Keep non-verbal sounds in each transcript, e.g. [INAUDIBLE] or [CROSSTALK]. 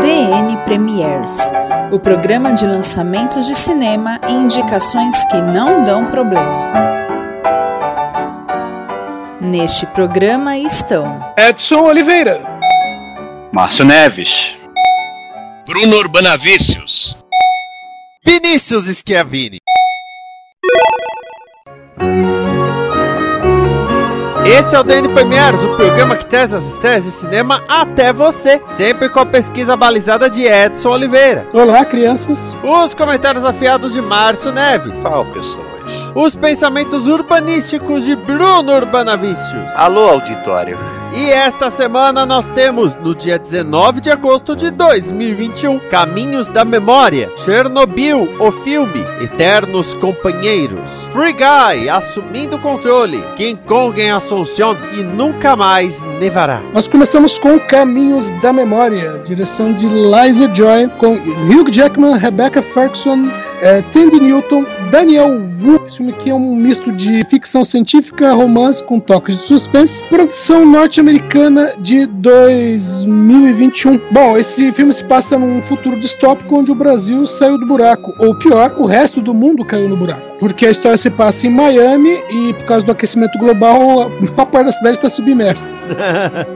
DN Premiers, o programa de lançamentos de cinema e indicações que não dão problema. Neste programa estão Edson Oliveira, Márcio Neves, Bruno Urbanavícios, Vinícius Schiavini. Esse é o DN Premiers, o programa que traz as estreias de cinema até você, sempre com a pesquisa balizada de Edson Oliveira. Olá, crianças. Os comentários afiados de Márcio Neves. Fala pessoas. Os pensamentos urbanísticos de Bruno Urbanavícios. Alô, auditório. E esta semana nós temos, no dia 19 de agosto de 2021, Caminhos da Memória, Chernobyl, o filme, Eternos Companheiros, Free Guy, Assumindo o Controle, King Kong em Assunção e Nunca Mais Nevará. Nós começamos com Caminhos da Memória, direção de Liza Joy, com Hugh Jackman, Rebecca Ferguson, eh, Tandy Newton, Daniel Wu. Esse filme aqui é um misto de ficção científica, romance com toques de suspense, produção norte-americana de 2021. Bom, esse filme se passa num futuro distópico onde o Brasil saiu do buraco, ou pior, o resto do mundo caiu no buraco. Porque a história se passa em Miami e por causa do aquecimento global, [LAUGHS] uma parte da cidade está submersa. [LAUGHS]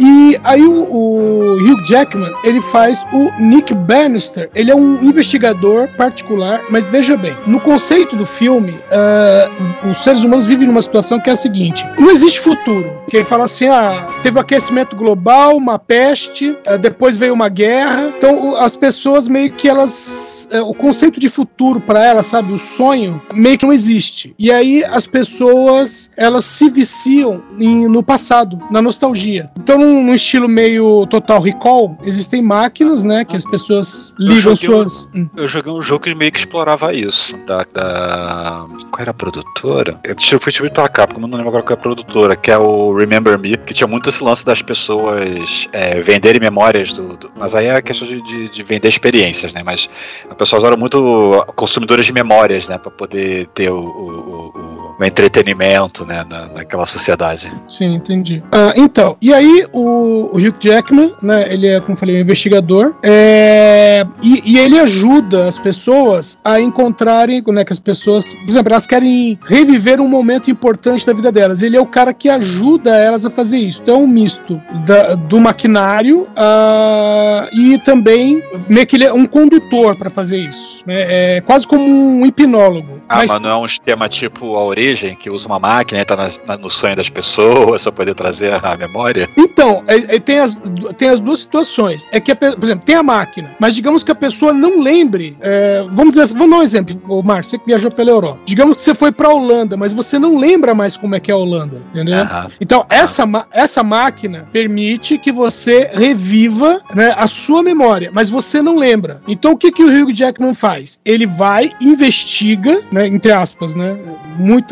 E aí o, o Hugh Jackman, ele faz o Nick Bannister. Ele é um investigador particular, mas veja bem, no conceito do filme, ah, os seres humanos vivem numa situação que é a seguinte: não existe futuro. Que ele fala assim: ah, teve o aquecimento global, uma peste, ah, depois veio uma guerra. Então as pessoas meio que elas, eh, o conceito de futuro para elas, sabe, o sonho meio que não existe. E aí as pessoas elas se viciam em- no passado, na nostalgia. Então num, estilo meio Total Recall, existem máquinas, né, que as pessoas ligam um- suas. Hum. Eu joguei um jogo que meio que explorava isso. Da. da... Qual era a produtora? Eu fui distribuído pela Capcom, mas não lembro agora qual é a produtora, que é o Remember Me, que tinha muito esse lance das pessoas é, venderem memórias do, do- Mas aí é a questão de, de- de vender experiências, né? Mas as pessoas eram muito consumidores de memórias, né? Pra poder ter o, o- o- o entretenimento, né? Na, naquela sociedade. Sim, entendi. Ah, então, e aí o, o Hugh Jackman, né, ele é, como eu falei, um investigador, é, e, e ele ajuda as pessoas a encontrarem, né, que as pessoas, por exemplo, elas querem reviver um momento importante da vida delas. Ele é o cara que ajuda elas a fazer isso. Então é um misto da- do maquinário ah, e também meio que ele é um condutor para fazer isso. né, É quase como um hipnólogo. Ah, Mas- mas não é um esquema tipo a origem, que usa uma máquina e tá na- na- no sonho das pessoas [LAUGHS] pra poder trazer a memória? Então, é- é- tem, as, tem as duas situações. É que, a por exemplo, tem a máquina, mas digamos que a pessoa não lembre. é, vamos dizer assim, vamos dar um exemplo, o Márcio, você que viajou pela Europa. Digamos que você foi pra Holanda, mas você não lembra mais como é que é a Holanda, entendeu? Aham. Então, essa, essa máquina permite que você reviva né, a sua memória, mas você não lembra. Então, o que, que o Hugh Jackman faz? Ele vai, investiga, né, entre aspas, né,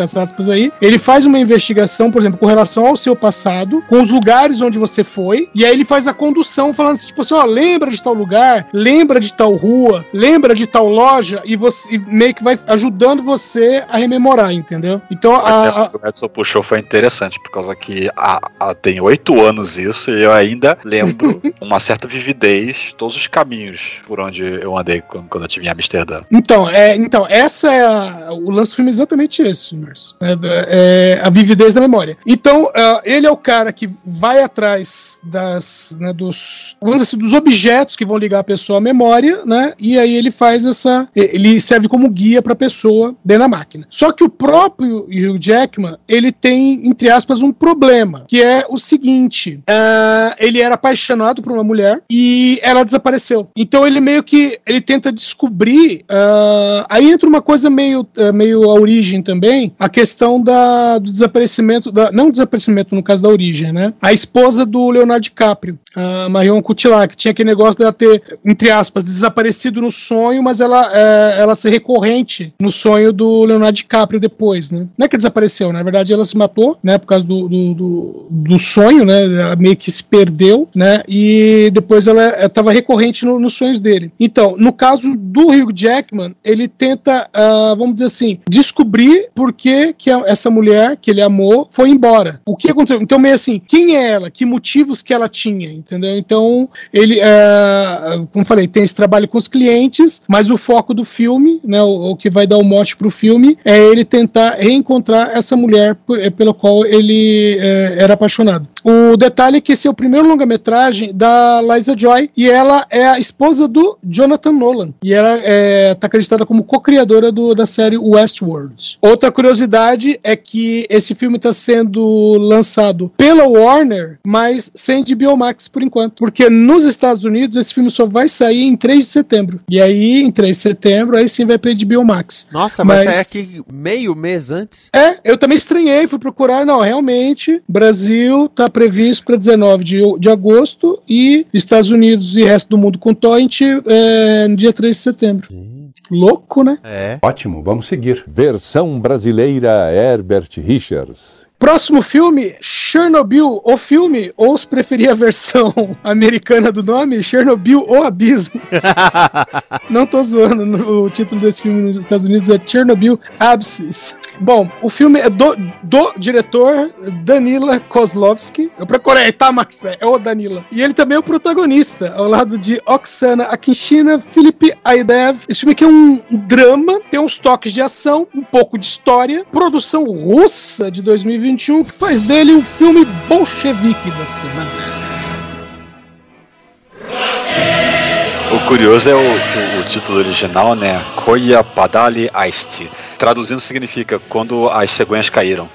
muitas aspas aí, ele faz uma investigação, por exemplo, com relação ao seu passado, com os lugares onde você foi, e aí ele faz a condução falando assim, tipo assim, ó, lembra de tal lugar, lembra de tal rua, lembra de tal loja, e você e meio que vai ajudando você a rememorar, entendeu? Então, a, a- O que o Edson puxou foi interessante, por causa que há, há- tem oito anos isso, e eu ainda lembro [LAUGHS] uma certa vividez, todos os caminhos por onde eu andei quando, quando eu estive em Amsterdã. Então, é, então, essa é a- o lance do filme é exatamente esse, É, é a vividez da memória. Então, ah, ele é o cara que vai atrás das, né, dos, vamos assim, dos objetos que vão ligar a pessoa à memória, né? E aí ele faz essa, ele serve como guia para a pessoa dentro da máquina. Só que o próprio Hugh Jackman, ele tem, entre aspas, um problema, que é o seguinte: ah, ele era apaixonado por uma mulher e ela desapareceu. Então ele meio que ele tenta descobrir. ah, aí entra uma coisa meio, ah, meio a origem também, a questão da, do desaparecimento, da, não desaparecimento no caso da origem, né? A esposa do Leonardo DiCaprio, a Marion Cotillard, que tinha aquele negócio dela ter, entre aspas, desaparecido no sonho, mas ela, é, ela ser recorrente no sonho do Leonardo DiCaprio depois, né? Não é que desapareceu, na verdade ela se matou, né? Por causa do, do, do, do sonho, né? Ela meio que se perdeu, né? E depois ela estava recorrente no, nos sonhos dele. Então, no caso do Hugh Jackman, ele tenta, uh, vamos dizer assim, descobrir por que, essa mulher que ele amou foi embora. O que aconteceu? Então, meio assim, quem é ela? Que motivos que ela tinha? Entendeu? Então, ele, uh, como falei, tem esse trabalho com os clientes, mas o foco do filme, né, o, o que vai dar o mote pro filme, é ele tentar reencontrar essa mulher eh, pelo qual ele uh, era apaixonado. O detalhe é que esse é o primeiro longa-metragem da Liza Joy e ela é a esposa do Jonathan Nolan. E ela está é, tá acreditada como co-criadora da série Westworld. Outra curiosidade é que esse filme está sendo lançado pela Warner, mas sem de Biomax por enquanto. Porque nos Estados Unidos esse filme só vai sair em 3 de setembro. E aí, em 3 de setembro, aí sim vai para HBO Max. Nossa, mas, mas é aqui meio mês antes? É, eu também estranhei, fui procurar. Não, realmente, Brasil tá previsto para 19 de, de agosto e Estados Unidos e resto do mundo com torrent é, no dia 3 de setembro. Louco, né? É. Ótimo, vamos seguir. Versão brasileira Herbert Richards. Próximo filme, Chernobyl, o filme, ou se preferir a versão [LAUGHS] americana do nome, Chernobyl, o Abismo. [LAUGHS] Não tô zoando, o título desse filme nos Estados Unidos é Chernobyl Abscess. Bom, o filme é do, do diretor Danila Kozlovsky. Eu procurei, tá, Max? É o Danila. E ele também é o protagonista, ao lado de Oksana Akinshina, Felipe Aidev. Esse filme aqui é um drama, tem uns toques de ação, um pouco de história, produção russa de 2020 2021, que faz dele o filme bolchevique da semana. O curioso é o, o, o título original, né? Koya Padali Aist traduzindo significa quando as cegonhas caíram.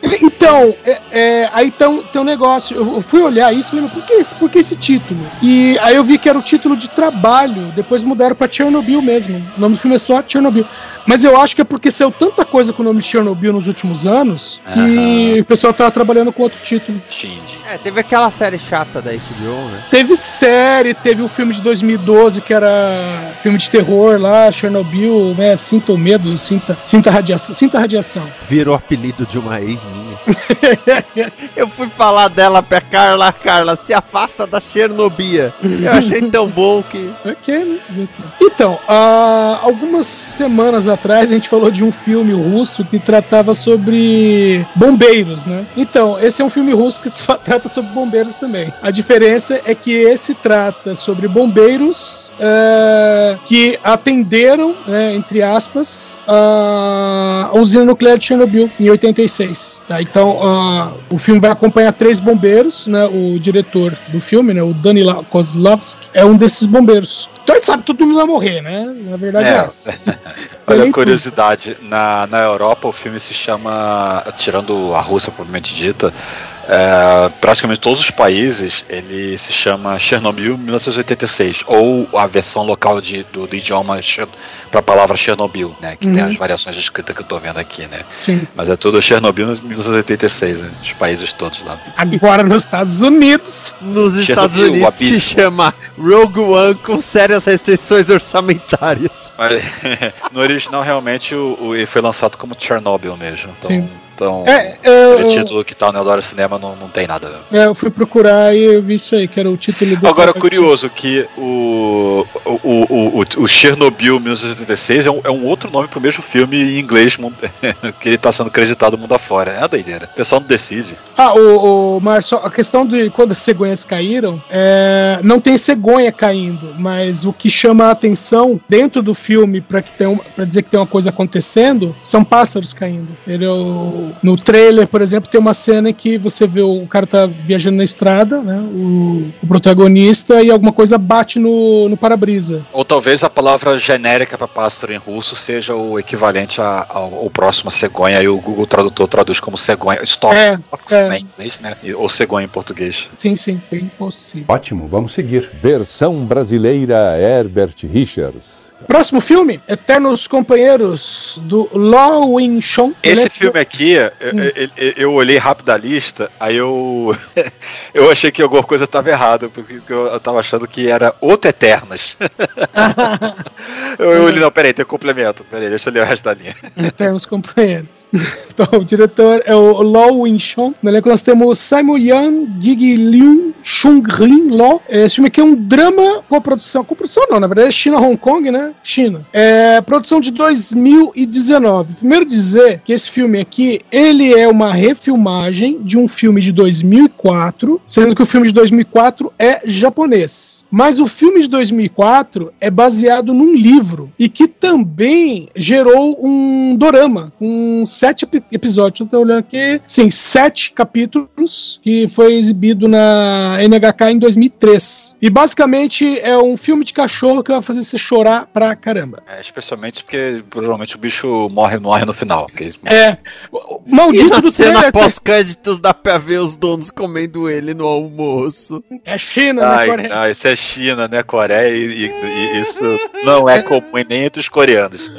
Então, é, é, aí tem, tem um negócio. Eu fui olhar isso e falei, por que, esse, por que esse título? E aí eu vi que era o título de trabalho, depois mudaram pra Chernobyl mesmo. O nome do filme é só Chernobyl. Mas eu acho que é porque saiu tanta coisa com o nome de Chernobyl nos últimos anos que uhum. o pessoal tava trabalhando com outro título. Entendi. É, teve aquela série chata da HBO, né? Teve série, teve o um filme de 2012 que era filme de terror lá, Chernobyl, né? Sinta o medo, sinta, sinta radiação radiação, sinta radiação. Virou apelido de uma ex minha. [LAUGHS] eu fui falar dela pra Carla, Carla, se afasta da Chernobyl. Eu achei tão bom que. Ok, né? Então, uh, algumas semanas atrás a gente falou de um filme russo que tratava sobre bombeiros, né? Então, esse é um filme russo que [LAUGHS] trata sobre bombeiros também. A diferença é que esse trata sobre bombeiros uh, que atenderam, né, entre aspas, a usina nuclear de Chernobyl em 86. Tá? Então uh, o filme vai acompanhar três bombeiros, né? O diretor do filme, né? O Danila Kozlovsky, é um desses bombeiros. Então a gente sabe que todo mundo vai morrer, né? Na verdade é, é essa. [LAUGHS] Olha a curiosidade, na, na Europa o filme se chama, tirando a Rússia propriamente dita, é, praticamente todos os países ele se chama Chernobyl 1986 ou a versão local de, do, do idioma para a palavra Chernobyl, né? Que uhum. tem as variações de escrita que eu estou vendo aqui, né? Sim. Mas é tudo Chernobyl 1986, né? Os países todos lá. Agora nos Estados Unidos. Nos Estados Chernobyl, Unidos se chama Rogue One com sérias restrições orçamentárias. Mas, [LAUGHS] no original realmente o, o, ele foi lançado como Chernobyl mesmo. Então, Sim. Então, é, é, o título que tá no Eldorado Cinema não, não tem nada. É, eu fui procurar e eu vi isso aí, que era o título do. Agora, curioso que o, o, o, o, o Chernobyl 1986 é um, é um outro nome pro mesmo filme em inglês [LAUGHS] que ele tá sendo creditado mundo afora. É uma doideira. O pessoal não decide. Ah, o, o Marcio, a questão de quando as cegonhas caíram, é, não tem cegonha caindo, mas o que chama a atenção dentro do filme para que tem para dizer que tem uma coisa acontecendo são pássaros caindo. Ele é o no trailer, por exemplo, tem uma cena que você vê o cara tá viajando na estrada, né? O, o protagonista e alguma coisa bate no, no para-brisa. Ou talvez a palavra genérica para pássaro em russo seja o equivalente a, ao, ao, próximo cegonha e o Google Tradutor traduz como cegonha, stop, é, é. Né, em inglês, né? Ou cegonha em português. Sim, sim, bem possível. Ótimo, vamos seguir. Versão brasileira Herbert Richards. Próximo filme, Eternos Companheiros, do Law Wing Chong. Esse filme aqui eu, eu, eu olhei rápido a lista, aí eu [LAUGHS] eu achei que alguma coisa estava errada, porque eu, eu tava achando que era outro Eternas. [LAUGHS] eu, eu olhei, não, peraí, tem um complemento, peraí, deixa eu ler o resto da linha. Eternos companheiros. [LAUGHS] Então, o diretor é o Lo Win-chon. No elenco nós temos Simon Yang, Gigi Liu, Chung Rin Lo. Esse filme aqui é um drama com produção, com produção não, na verdade é China-Hong Kong, né? China. É produção de 2019. Primeiro dizer que esse filme aqui, ele é uma refilmagem de um filme de 2004, sendo que o filme de 2004 é japonês. Mas o filme de 2004 é baseado num livro e que também gerou um dorama com sete episódios. Eu tô olhando aqui, sim, sete capítulos que foi exibido na NHK em 2003. E basicamente é um filme de cachorro que vai fazer você chorar pra caramba. É, especialmente porque provavelmente o bicho morre, morre no final. Porque... É. Maldito do cena trailer. pós-créditos dá pra ver os donos comendo ele no almoço. É China, Ai, né, Coreia? Não, isso é China, né, Coreia? E, e, e isso não é comum nem entre os coreanos. [LAUGHS]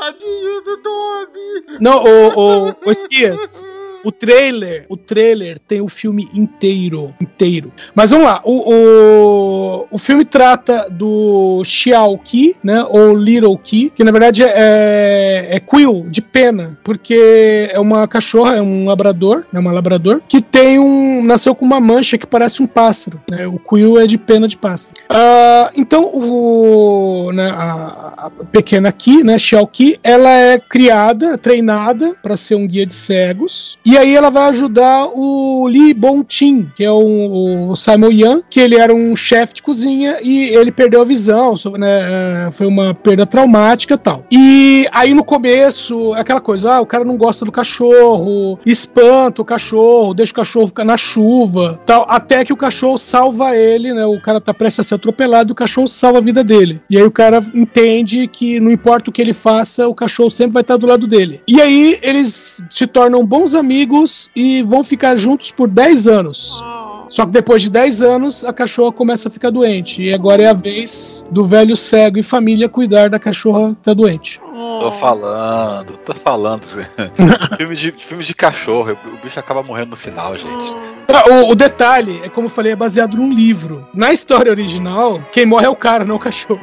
Tadinho do Tommy. Não, o, o, o Esquias. O trailer, o trailer tem o filme inteiro, inteiro. Mas vamos lá, o, o, o filme trata do Xiao Qi, né, ou Little Qi, que na verdade é, é Quill, de pena, porque é uma cachorra, é um labrador, é uma labrador, que tem um, nasceu com uma mancha que parece um pássaro, né, o Quill é de pena de pássaro. Uh, então, o, né, a, a pequena Qi, né, Xiao Qi, ela é criada, treinada para ser um guia de cegos, e aí ela vai ajudar o Lee Bon-chin, que é o, o, Simon Yan, que ele era um chefe de cozinha e ele perdeu a visão, né, é, foi uma perda traumática e tal. E aí no começo, aquela coisa, ah, o cara não gosta do cachorro, espanta o cachorro, deixa o cachorro na chuva, tal, até que o cachorro salva ele, né, o cara tá prestes a ser atropelado o cachorro salva a vida dele. E aí o cara entende que não importa o que ele faça, o cachorro sempre vai estar do lado dele. E aí eles se tornam bons amigos e vão ficar juntos por 10 anos. Só que depois de 10 anos, a cachorra começa a ficar doente. E agora é a vez do velho cego e família cuidar da cachorra que tá doente. Tô falando, tô falando. [LAUGHS] filme, de, filme de cachorro, o bicho acaba morrendo no final, gente. Ah, o, o, detalhe, é como eu falei, é baseado num livro. Na história original, quem morre é o cara, não o cachorro.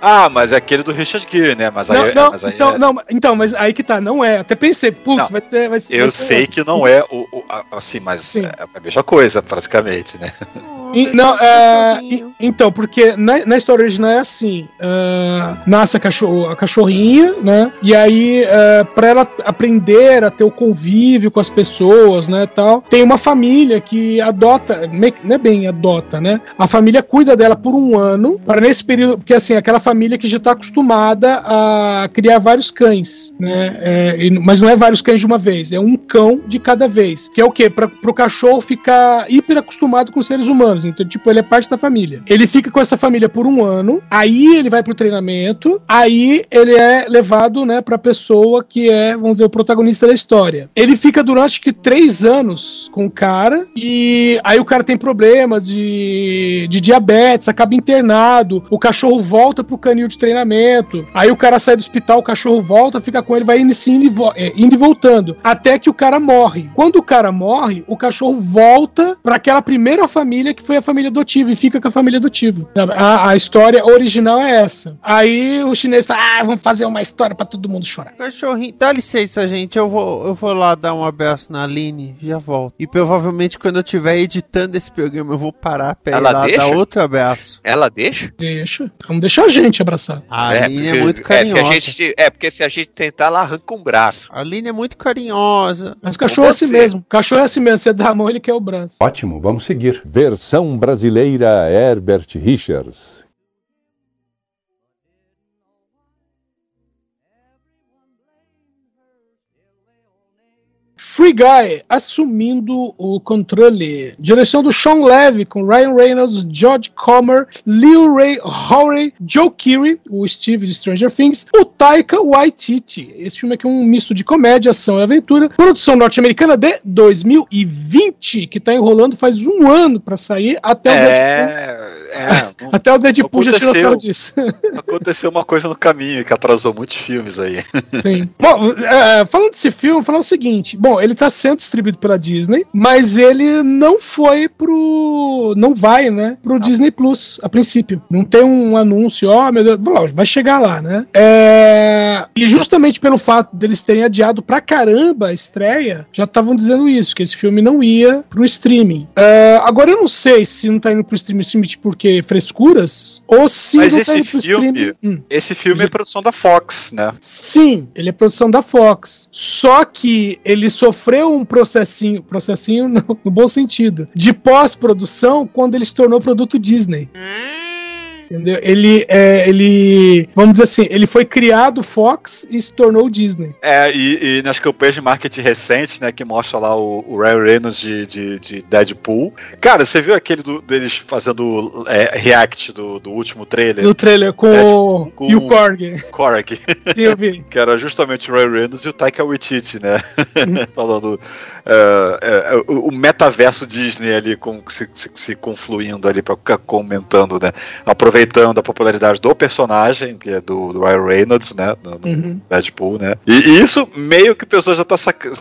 Ah, mas é aquele do Richard Gere, né? Mas não, aí, não, mas aí então, é... não, então, mas aí que tá, não é. Até pensei, putz, vai ser, vai ser. Eu vai ser sei que não é o, o assim, mas Sim. é a mesma coisa, praticamente, né? E, não, é, e, então, porque na, na, história original é assim: uh, nasce a, cachorro, a cachorrinha, né? E aí, uh, pra ela aprender a ter o convívio com as pessoas, né? Tal, tem uma família que adota, não é bem adota, né? A família cuida dela por um ano, para nesse período, porque assim, aquela família que já está acostumada a criar vários cães, né? É, mas não é vários cães de uma vez, é um cão de cada vez. Que é o quê? Para o cachorro ficar hiper acostumado com seres humanos. Então, tipo, ele é parte da família. Ele fica com essa família por um ano, aí ele vai pro treinamento, aí ele é levado, né, pra pessoa que é, vamos dizer, o protagonista da história. Ele fica durante que três anos com o cara, e aí o cara tem problemas de, de diabetes, acaba internado, o cachorro volta pro canil de treinamento, aí o cara sai do hospital, o cachorro volta, fica com ele, vai indo, indo, é, indo e voltando, até que o cara morre. Quando o cara morre, o cachorro volta para aquela primeira família que foi foi a família adotiva e fica com a família adotiva. A, a história original é essa. Aí o chinês fala: ah, vamos fazer uma história para todo mundo chorar. Cachorrinho, dá licença, gente. Eu vou, eu vou lá dar um abraço na Aline, já volto. E provavelmente quando eu estiver editando esse programa, eu vou parar pra Ela ir lá deixa? dar outro abraço. Ela deixa? Deixa. Vamos deixar a gente abraçar. A é, Aline é, porque, é muito carinhosa. É, gente, é, porque se a gente tentar, ela arranca um braço. A Aline é muito carinhosa. Mas cachorro é assim mesmo. Cachorro é assim mesmo. Você dá a mão, ele quer o braço. Ótimo, vamos seguir. Versão brasileira Herbert Richards. Free Guy assumindo o controle. Direção do Sean Levy com Ryan Reynolds, George Comer, Lil Ray Howery, Joe Keery, o Steve de Stranger Things, o Taika Waititi. Esse filme aqui é um misto de comédia, ação e aventura. Produção norte-americana de 2020, que tá enrolando faz um ano para sair até o é, É, Até o Deadpool já tirou sarro disso. [LAUGHS] Aconteceu uma coisa no caminho que atrasou muitos filmes aí. Sim. Bom, é, falando desse filme, falar o seguinte: bom, ele tá sendo distribuído pela Disney, mas ele não foi pro. Não vai, né? Pro não. Disney Plus, a princípio. Não tem um anúncio, ó, oh, meu Deus, vai chegar lá, né? É, e justamente pelo fato deles terem adiado pra caramba a estreia, já estavam dizendo isso, que esse filme não ia pro streaming. É, agora eu não sei se não tá indo pro streaming simplesmente porque frescuras, ou se Mas não tá indo pro filme, streaming. Hum. Esse filme é produção da Fox, né? Sim, ele é produção da Fox. Só que ele sofreu um processinho, processinho [LAUGHS] no, no bom sentido, de pós-produção quando ele se tornou produto Disney. Hum. Entendeu? Ele, é, ele, vamos dizer assim, ele foi criado Fox e se tornou Disney. É, e, e nas campanhas de marketing recentes, né, que mostra lá o, o Ryan Reynolds de, de, de, Deadpool. Cara, você viu aquele do, deles fazendo é, react do, do último trailer? Do trailer com, Deadpool, com e o Korg. Korg. que era justamente o Ryan Reynolds e o Taika Waititi, né? Uhum. [LAUGHS] Falando uh, uh, o metaverso Disney ali com, se, se, se confluindo ali ficar comentando, né? Aproveitando aproveitando a popularidade do personagem, que é do, do Ryan Reynolds, né? Do, uhum. Deadpool, né? E, e, isso meio que o pessoal já tá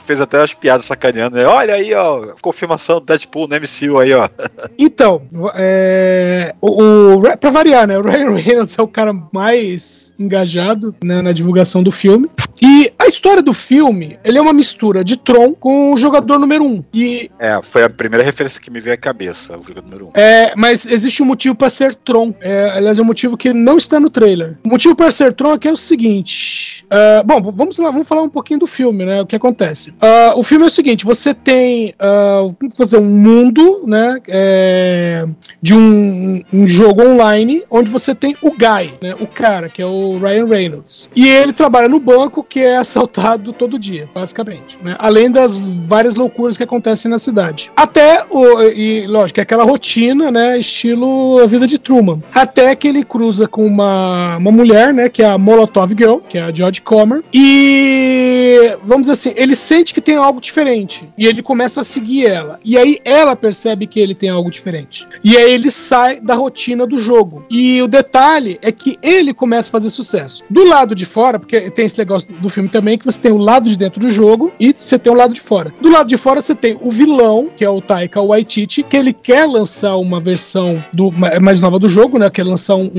fez até as piadas sacaneando, né? Olha aí, ó, confirmação do Deadpool no MCU aí, ó. [LAUGHS] Então, é, o, o, pra variar, né? O Ryan Reynolds é o cara mais engajado né, na divulgação do filme. E a história do filme, ele é uma mistura de Tron com o jogador número 1. Um. E... É, foi a primeira referência que me veio à cabeça, o jogador número 1. Um. É, mas existe um motivo para ser Tron. É, aliás, é um motivo que não está no trailer. O motivo para ser Tron aqui é o seguinte. Uh, bom, vamos lá, vamos falar um pouquinho do filme, né? O que acontece. Uh, o filme é o seguinte: você tem uh, fazer um mundo, né? É, de um, um, jogo online onde você tem o Guy, né? O cara, que é o Ryan Reynolds. E ele trabalha no banco que é [LAUGHS] assaltado todo dia, basicamente. Né? Além das várias loucuras que acontecem na cidade. Até o. E, lógico, é aquela rotina, né? Estilo a vida de Truman. Até até que ele cruza com uma, uma mulher, né, que é a Molotov Girl, que é a George Comer, e vamos dizer assim, ele sente que tem algo diferente, e ele começa a seguir ela, e aí ela percebe que ele tem algo diferente, e aí ele sai da rotina do jogo, e o detalhe é que ele começa a fazer sucesso. Do lado de fora, porque tem esse negócio do filme também, que você tem o lado de dentro do jogo, e você tem o lado de fora. Do lado de fora você tem o vilão, que é o Taika Waititi, que ele quer lançar uma versão do, mais nova do jogo, né, que é lançar um,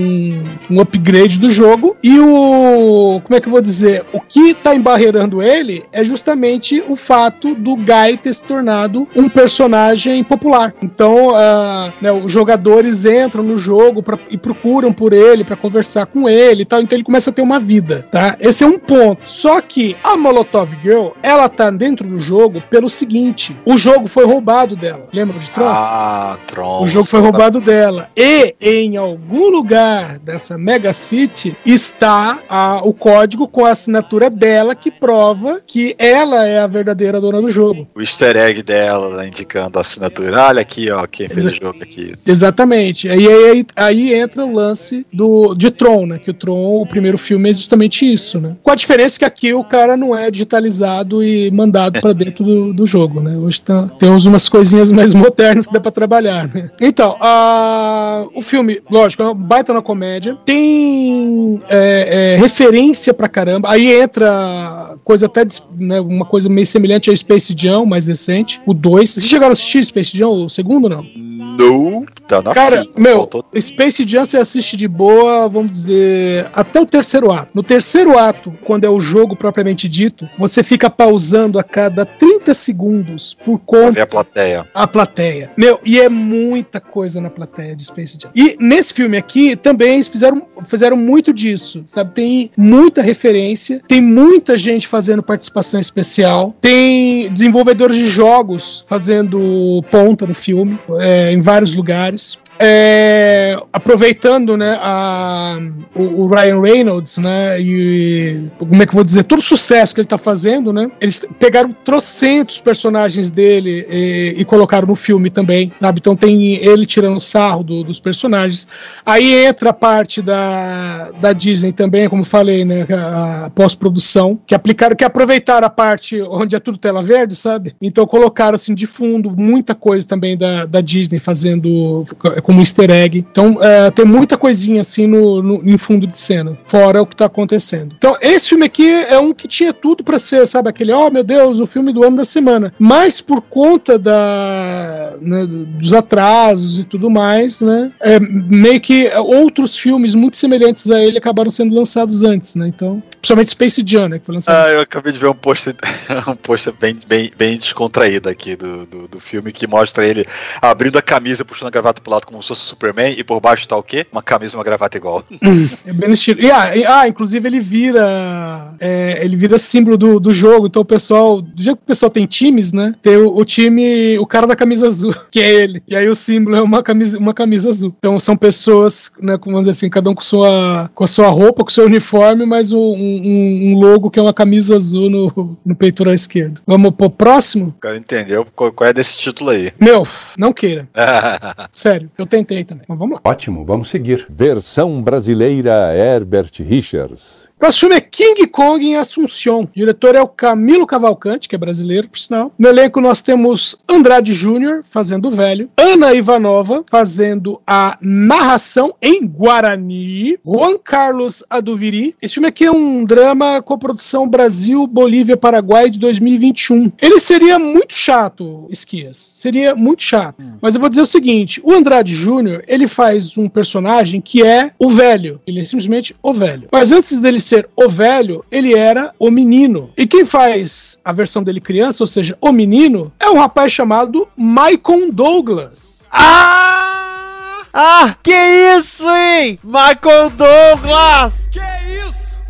um, upgrade do jogo. E o. Como é que eu vou dizer? O que tá embarreirando ele é justamente o fato do Guy ter se tornado um personagem popular. Então, uh, né, os jogadores entram no jogo pra, e procuram por ele para conversar com ele e tal. Então ele começa a ter uma vida, tá? Esse é um ponto. Só que a Molotov Girl, ela tá dentro do jogo pelo seguinte: o jogo foi roubado dela. Lembra de Tron? Ah, Tron. O jogo foi roubado dela. E em algum algum lugar dessa Mega City está a, o código com a assinatura dela que prova que ela é a verdadeira dona do jogo. O easter egg dela, né, indicando a assinatura. Olha aqui, ó, quem fez Exa o jogo aqui. Exatamente. Aí, aí, aí entra o lance do, de Tron, né? Que o Tron, o primeiro filme, é justamente isso, né? Com a diferença que aqui o cara não é digitalizado e mandado para dentro do, do jogo, né? Hoje tá, temos umas coisinhas mais modernas que dá para trabalhar, né? Então, a, o filme, lógico, é baita na comédia. Tem é, é, referência pra caramba. Aí entra coisa até né, uma coisa meio semelhante ao Space Jam, mais recente, o 2. Vocês chegaram a assistir Space Jam, o segundo não? Não, tá na Cara, meu, faltou... Space Jam você assiste de boa, vamos dizer, até o terceiro ato. No terceiro ato, quando é o jogo propriamente dito, você fica pausando a cada 30 segundos por conta. a plateia. A plateia. Meu, e é muita coisa na plateia de Space Jam. E nesse filme aqui, também eles fizeram, fizeram muito disso, sabe? Tem muita referência, tem muita gente fazendo participação especial, tem desenvolvedores de jogos fazendo ponta no filme. É, em vários lugares. times É, aproveitando né, a, o, o, Ryan Reynolds, né, e como é que eu vou dizer, todo o sucesso que ele está fazendo, né, eles pegaram trocentos personagens dele e, e, colocaram no filme também, sabe? Então tem ele tirando sarro do, dos personagens. Aí entra a parte da, da Disney também, como falei, né, a, a pós-produção, que aplicaram, que aproveitaram a parte onde é tudo tela verde, sabe? Então colocaram assim de fundo muita coisa também da, da Disney fazendo com como easter egg. Então é, tem muita coisinha assim no, no, em fundo de cena, fora o que tá acontecendo. Então esse filme aqui é um que tinha tudo para ser, sabe, aquele, oh meu Deus, o filme do ano da semana. Mas por conta da, né, dos atrasos e tudo mais, né, é, meio que outros filmes muito semelhantes a ele acabaram sendo lançados antes, né? Então, principalmente Space Jam, né, que foi lançado. Ah, assim. eu acabei de ver um post, [LAUGHS] um post bem, bem, bem descontraído aqui do, do, do, filme que mostra ele abrindo a camisa, puxando a gravata pro lado como se fosse Superman e por baixo tá o quê? Uma camisa e uma gravata igual. [LAUGHS] é bem estilo. E, ah, e, ah, inclusive ele vira é, ele vira símbolo do, do jogo, então o pessoal, do jeito que o pessoal tem times, né? Tem o, o, time, o cara da camisa azul, [LAUGHS] que é ele. E aí o símbolo é uma camisa, uma camisa azul. Então são pessoas, né, como vamos dizer assim, cada um com sua, com a sua roupa, com o seu uniforme, mas um, um, um logo que é uma camisa azul no, no peitoral esquerdo. Vamos pro próximo? Quero entender qual, qual é desse título aí. Meu, não queira. [LAUGHS] Sério, eu tentei também. Mas vamos lá. Ótimo, vamos seguir. Versão brasileira Herbert Richards. Próximo filme é King Kong em Assunção. O diretor é o Camilo Cavalcante, que é brasileiro, por sinal. No elenco nós temos Andrade Júnior fazendo o velho, Ana Ivanova fazendo a narração em Guarani, Juan Carlos Aduviri. Esse filme aqui é um drama com produção Brasil, Bolívia, Paraguai de 2021. Ele seria muito chato, Esquias. Seria muito chato. Hum. Mas eu vou dizer o seguinte: o Andrade Júnior, ele faz um personagem que é o velho. Ele é simplesmente o velho. Mas antes dele ser ser o velho, ele era o menino. E quem faz a versão dele criança, ou seja, o menino, é um rapaz chamado Michael Douglas. Ah! Ah, que isso, hein? Michael Douglas! Que isso?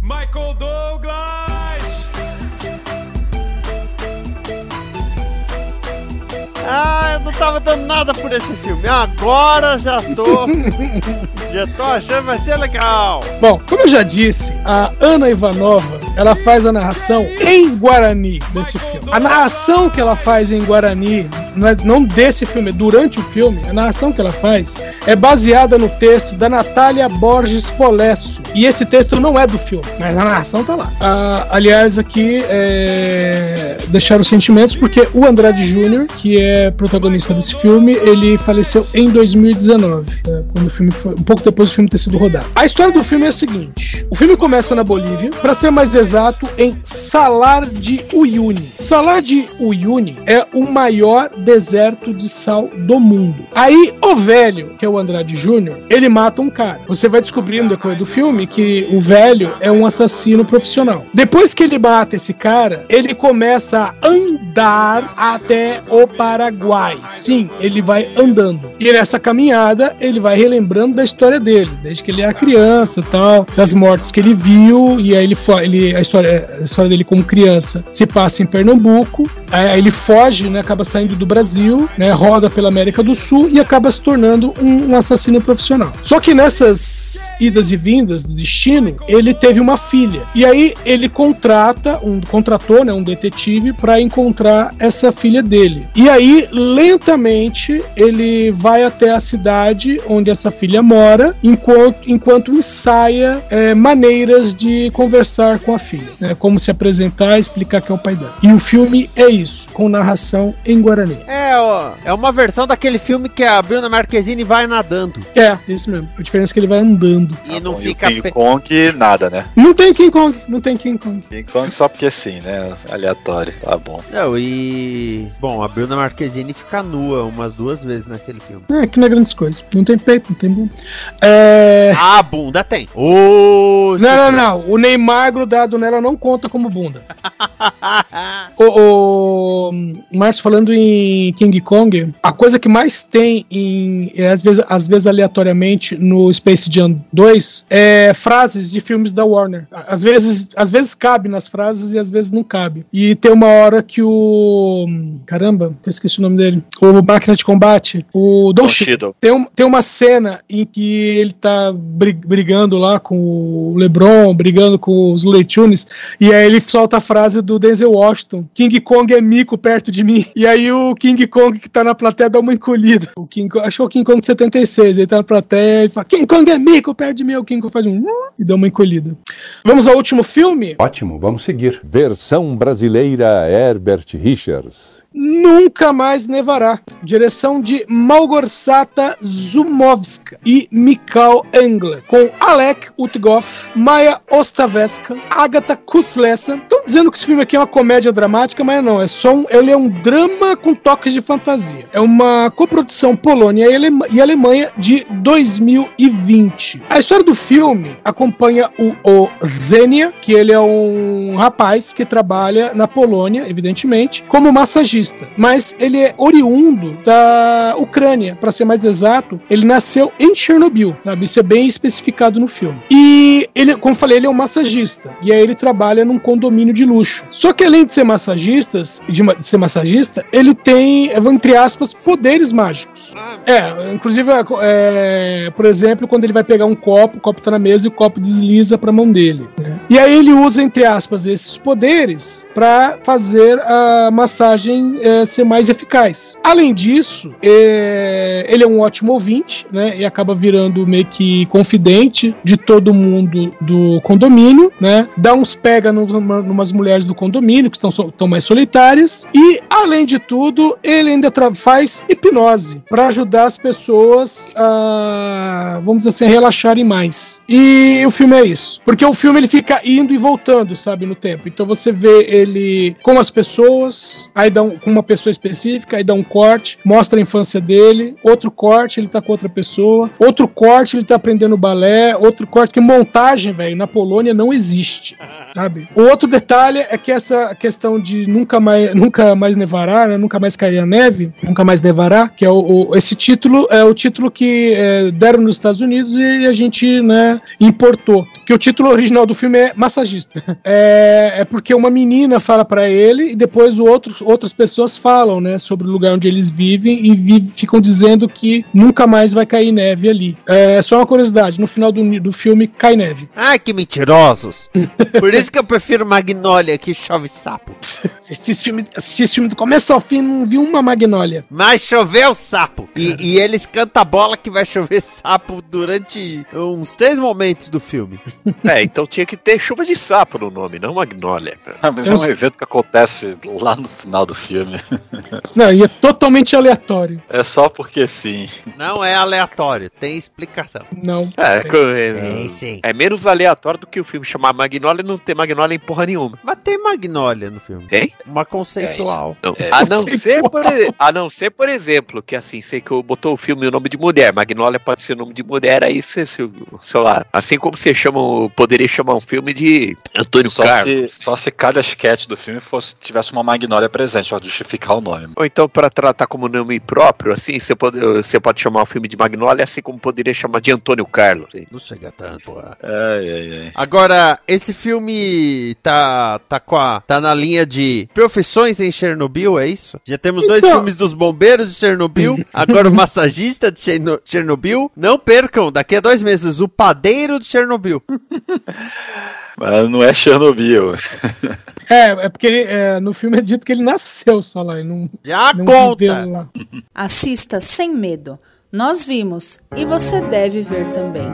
Michael Douglas! Ah, eu não tava dando nada por esse filme. Agora já tô. [LAUGHS] já tô achando que vai ser legal. Bom, como eu já disse, a Ana Ivanova ela faz a narração em Guarani desse filme. A narração que ela faz em Guarani, não, é, não desse filme, é durante o filme, a narração que ela faz é baseada no texto da Natália Borges Polesso. E esse texto não é do filme, mas a narração tá lá. Ah, aliás, aqui é... deixar os sentimentos, porque o Andrade Júnior, que é protagonista desse filme, ele faleceu em 2019, né, quando o filme foi, um pouco depois do filme ter sido rodado. A história do filme é a seguinte: o filme começa na Bolívia, para ser mais exato, em Salar de Uyuni. Salar de Uyuni é o maior deserto de sal do mundo. Aí o velho, que é o Andrade Júnior, ele mata um cara. Você vai descobrindo decorrer do filme que o velho é um assassino profissional. Depois que ele mata esse cara, ele começa a andar até o Paraguai. Sim, ele vai andando. E nessa caminhada, ele vai relembrando da história dele, desde que ele era criança tal, das mortes que ele viu, e aí ele, ele a, história, a história dele como criança se passa em Pernambuco, aí ele foge, né, acaba saindo do Brasil, né, roda pela América do Sul e acaba se tornando um, um assassino profissional. Só que nessas idas e vindas do destino, ele teve uma filha. E aí ele contrata, um contratou, né, um detetive para encontrar essa filha dele. E aí lentamente, ele vai até a cidade onde essa filha mora, enquanto, enquanto ensaia é, maneiras de conversar com a filha, né? como se apresentar, explicar que é o pai dela. E o filme é isso, com narração em Guarani. É, ó, é uma versão daquele filme que a Bruna Marquezine vai nadando. É, isso mesmo. A diferença é que ele vai andando. E tá não bom, fica. E King Kong, nada, né? Não tem King Kong, não tem King Kong. King Kong só porque sim, né? Aleatório, tá bom. Não, e. Bom, a Bruna Marquezine fica nua umas duas vezes naquele filme. É, que não é grandes coisas. Não tem peito, não tem bunda. É... Ah, bunda tem. Oh, não, não, não. O Neymar grudado nela não conta como bunda. [LAUGHS] [LAUGHS] o, o Márcio falando em King Kong, a coisa que mais tem em, é, às, vezes, às vezes aleatoriamente no Space Jam 2 é frases de filmes da Warner. Às vezes, às vezes cabe nas frases e às vezes não cabe. E tem uma hora que o. Caramba, eu esqueci o nome dele. O máquina de combate. O Don, Cheadle. Tem, um, tem uma cena em que ele tá brigando lá com o LeBron, brigando com os Looney Tunes, e aí ele solta a frase do, Den Denzel Washington. King Kong é mico perto de mim. E aí o King Kong que tá na plateia dá uma encolhida. O King Kong, acho que é o King Kong 76. Ele tá na plateia e fala: King Kong é mico perto de mim. O King Kong faz um e dá uma encolhida. Vamos ao último filme? Ótimo, vamos seguir. Versão brasileira Herbert Richards. Nunca Mais Nevará. Direção de Malgorzata Zumovska e Mikhail Engler. Com Alek Utgoff, Maya Ostaveska, Agatha Kuslessa. Estão dizendo que esse filme aqui é uma comédia dramática, mas não. É só um, ele é um drama com toques de fantasia. É uma coprodução Polônia e Alemanha de 2020. A história do filme acompanha o, Zenia, que ele é um rapaz que trabalha na Polônia, evidentemente, como massagista mas ele é oriundo da Ucrânia, para ser mais exato, ele nasceu em Chernobyl, sabe? Isso é bem especificado no filme. E ele, como falei, ele é um massagista, e aí ele trabalha num condomínio de luxo. Só que além de ser massagista, de, ser massagista, ele tem, entre aspas, poderes mágicos. É, inclusive, é, por exemplo, quando ele vai pegar um copo, o copo tá na mesa e o copo desliza para a mão dele. Né? E aí ele usa, entre aspas, esses poderes para fazer a massagem é, ser mais eficaz. Além disso, é, ele é um ótimo ouvinte, né? E acaba virando meio que confidente de todo mundo do condomínio, né? Dá uns pega numa, numas mulheres do condomínio que estão, mais solitárias. E, além de tudo, ele ainda faz hipnose para ajudar as pessoas a, vamos dizer assim, relaxarem mais. E o filme é isso. Porque o filme ele fica indo e voltando, sabe, no tempo. Então você vê ele com as pessoas, aí dá um, com uma pessoa específica, aí dá um corte, mostra a infância dele, outro corte, ele tá com outra pessoa, outro corte, ele tá aprendendo balé, outro corte, que montagem, velho, na Polônia não existe, sabe? O outro detalhe é que essa questão de nunca mais, nunca mais nevará, né, nunca mais cair a neve, nunca mais nevará, que é o, o esse título, é o título que é, deram nos Estados Unidos e a gente, né, importou. Que o título original do filme é Massagista. [LAUGHS] É, é porque uma menina fala para ele e depois outro, outras pessoas falam, né, sobre o lugar onde eles vivem e vi ficam dizendo que nunca mais vai cair neve ali. É só uma curiosidade, no final do, do filme cai neve. Ai, que mentirosos! [LAUGHS] Por isso que eu prefiro Magnolia, que chove sapo. assisti esse filme, assisti esse filme do começo ao fim, não vi uma Magnolia. Mas choveu sapo! E, e eles cantam a bola que vai chover sapo durante uns três momentos do filme. [LAUGHS] [LAUGHS] É, então tinha que ter chuva de sapo no nome, não Magnolia. Ah, mas é um evento que acontece lá no final do filme. [LAUGHS] Não, e é totalmente aleatório. É só porque sim. Não é aleatório, tem explicação. Não. É, é, é, sim. é menos aleatório do que o filme chamar Magnolia e não ter Magnolia em porra nenhuma. Mas tem Magnolia no filme. Tem? Uma conceitual. É, não. É. A, não ser por, a não ser, por exemplo, que assim, sei que eu botou o filme o nome de mulher. Magnolia pode ser nome de mulher, aí você, sei lá. Assim como você chama, poderia chamar um filme de Antônio só Carlos. Se, só se cada sketch do filme fosse, tivesse uma Magnolia presente, ó, justificar o nome. Ou então, para tratar como nome próprio, assim, você pode, você pode chamar o filme de Magnolia, assim como poderia chamar de Antônio Carlos. Assim. Não chega tanto, porra. Ai, ai, ai. Agora, esse filme tá, tá, com a, tá na linha de profissões em Chernobyl, é isso? Já temos então... dois filmes dos bombeiros de Chernobyl, [LAUGHS] agora o massagista de Chernobyl. Não percam, daqui a dois meses, o padeiro de Chernobyl. [LAUGHS] Mas não é Chernobyl. [LAUGHS] É, é porque ele, é, no filme é dito que ele nasceu só lá e não. Já não conta! Lá. Assista sem medo. Nós vimos e você deve ver também.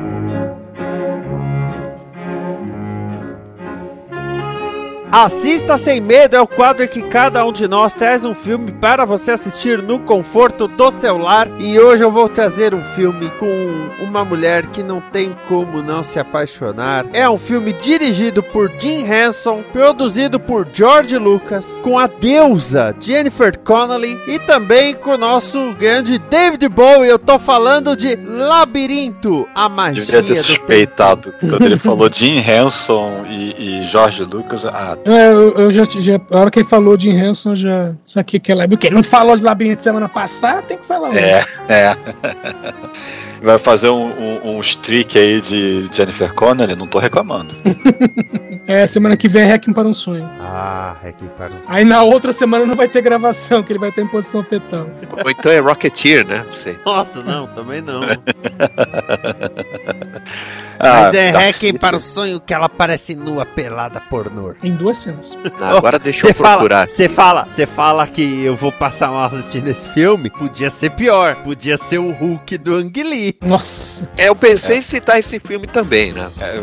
Assista Sem Medo é o quadro em que cada um de nós traz um filme para você assistir no conforto do celular. E hoje eu vou trazer um filme com uma mulher que não tem como não se apaixonar. É um filme dirigido por Jim Henson, produzido por George Lucas, com a deusa Jennifer Connelly e também com o nosso grande David Bowie. Eu tô falando de Labirinto, a magia Devia ter suspeitado quando ele [LAUGHS] falou Jim Henson e, e George Lucas. Ah, é, eu, eu já, já, A hora que ele falou de Hanson, já saquei que ela. Porque não falou de labirinto semana passada, tem que falar. É, é. [LAUGHS] Vai fazer um, um, um streak aí de Jennifer Connelly, não tô reclamando. [LAUGHS] é, semana que vem é Hacking para um Sonho. Ah, Hacking para um Sonho. Aí na outra semana não vai ter gravação, que ele vai estar em posição fetal. Ou então é Rocketeer, né? Não sei. Nossa, não, também não. [LAUGHS] Ah, Mas é City. para o sonho que ela parece nua, pelada, pornô. Em duas cenas. [LAUGHS] Agora deixa eu procurar. você fala, você fala que eu vou passar mal assistindo esse filme? Podia ser pior. Podia ser o Hulk do Ang Lee. Nossa. É, eu pensei em citar esse filme também, né? É,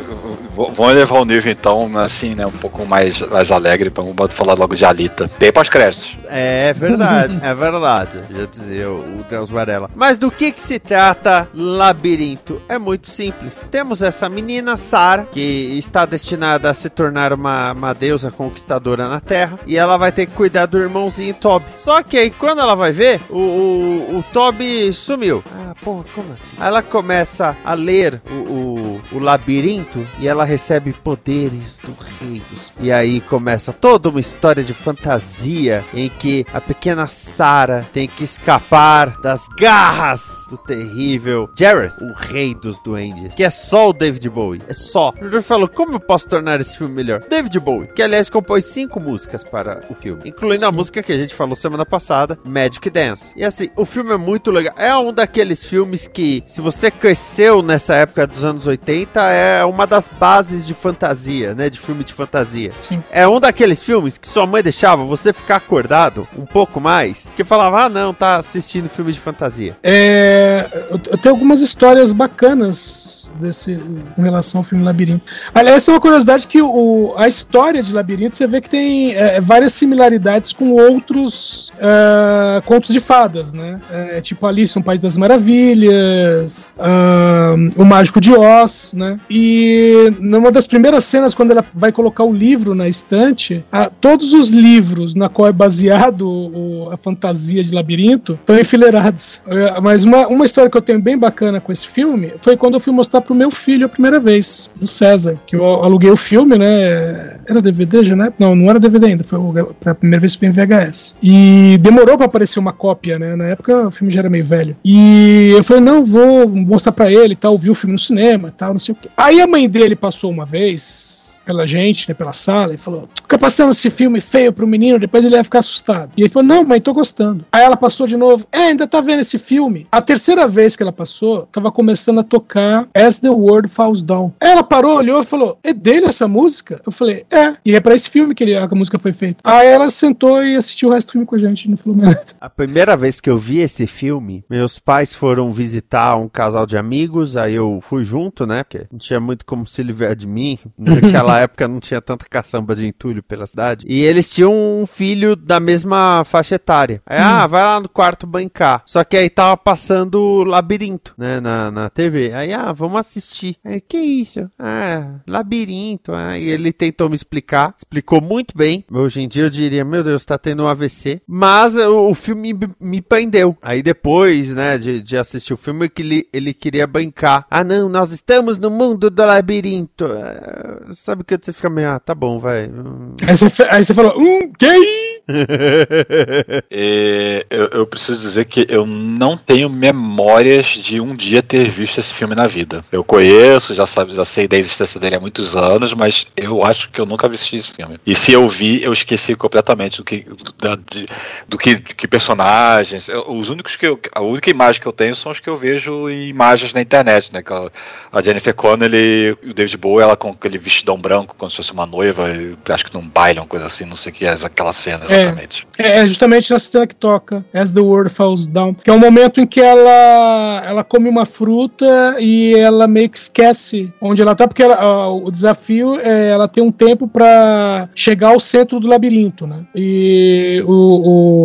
vamos elevar o nível então, assim, né? Um pouco mais, mais alegre. Vamos falar logo de Alita. Tem pós-créditos. É verdade, é verdade. Já dizia o Deus Varela. Mas do que que se trata Labirinto? É muito simples. Temos essa menina, Sarah, que está destinada a se tornar uma, uma deusa conquistadora na Terra. E ela vai ter que cuidar do irmãozinho Toby. Só que aí, quando ela vai ver, o, o, o Toby sumiu. Ah, porra, como assim? Aí ela começa a ler o, o, o labirinto e ela recebe poderes do rei dos... E aí começa toda uma história de fantasia em que a pequena Sarah tem que escapar das garras do terrível Jareth, o rei dos duendes, que é só o David Bowie, é só. O Jorge falou, como eu posso tornar esse filme melhor? David Bowie, que aliás compôs cinco músicas para o filme, incluindo a música que a gente falou semana passada, Magic Dance. E assim, o filme é muito legal. É um daqueles filmes que, se você cresceu nessa época dos anos 80, é uma das bases de fantasia, né? De filme de fantasia. Sim. É um daqueles filmes que sua mãe deixava você ficar acordado um pouco mais, que falava, ah não, tá assistindo filme de fantasia. É, eu, eu tenho algumas histórias bacanas desse, com relação ao filme Labirinto. Aliás, tem uma curiosidade que o, a história de Labirinto você vê que tem é, várias similaridades com outros é, contos de fadas, né? É, tipo Alice no País das Maravilhas, ah, O Mágico de Oz, né? E numa das primeiras cenas, quando ela vai colocar o livro na estante, a- todos os livros na qual é baseado o- a fantasia de Labirinto estão enfileirados. É, Mas uma, uma história que eu tenho bem bacana com esse filme foi quando eu fui mostrar pro meu filho a primeira vez, o César, que eu aluguei o filme, né? Era DVD já, né? Não, não era DVD ainda, foi a primeira vez que foi em VHS. E demorou pra aparecer uma cópia, né? Na época o filme já era meio velho. E eu falei, não, vou mostrar pra ele tal, vi o filme no cinema tal, não sei o quê. Aí a mãe dele passou uma vez pela gente, né, pela sala, e falou: fica passando esse filme feio pro menino, depois ele vai ficar assustado. E ele falou: não, mãe, tô gostando. Aí ela passou de novo: é, ainda tá vendo esse filme? A terceira vez que ela passou, tava começando a tocar As the World Falls Down. Aí ela parou, olhou e falou: é dele essa música? Eu falei: é. E é pra esse filme que ele- a música foi feita. Aí ela sentou e assistiu o resto do filme com a gente, não falou nada. A primeira vez que eu vi esse filme, meus pais foram visitar um casal de amigos, aí eu fui junto, né? Porque não tinha muito como se livrar de mim. [LAUGHS] Naquela época não tinha tanta caçamba de entulho pela cidade. E eles tinham um filho da mesma faixa etária. Aí, ah, vai lá no quarto bancar. Só que aí tava passando Labirinto, né? Na, na TV. Aí, ah, vamos assistir. Aí, que isso? Ah, Labirinto. Aí ele tentou me explicar. Explicou muito bem. Hoje em dia eu diria, meu Deus, tá tendo um AVC. Mas o, o filme me, me prendeu. Aí depois, né, de, de assistir o filme, que ele, ele queria bancar. Ah, não, nós estamos no mundo do labirinto. Ah, sabe o que você fica meio, ah, tá bom, vai. Aí você, aí você falou: hum, que aí? E eu, eu preciso dizer que eu não tenho memórias de um dia ter visto esse filme na vida. Eu conheço, já sabe, já sei da existência dele há muitos anos, mas eu acho que eu nunca assisti esse filme. E se eu vi, eu esqueci completamente do que, do, da- de- do que, que personagens. Eu- os únicos que eu, a única imagem que eu tenho são os que eu vejo em imagens na internet, né? Que a, a Jennifer Connelly e o David Bowie, ela com aquele vestidão branco, como se fosse uma noiva, acho que num baile, uma coisa assim, não sei o que é aquela cena É. exatamente. É justamente nessa cena que toca As the World Falls Down, que é um momento em que ela ela come uma fruta e ela meio que esquece onde ela tá, porque ela- o desafio é ela tem um tempo pra chegar ao centro do labirinto, né? E o,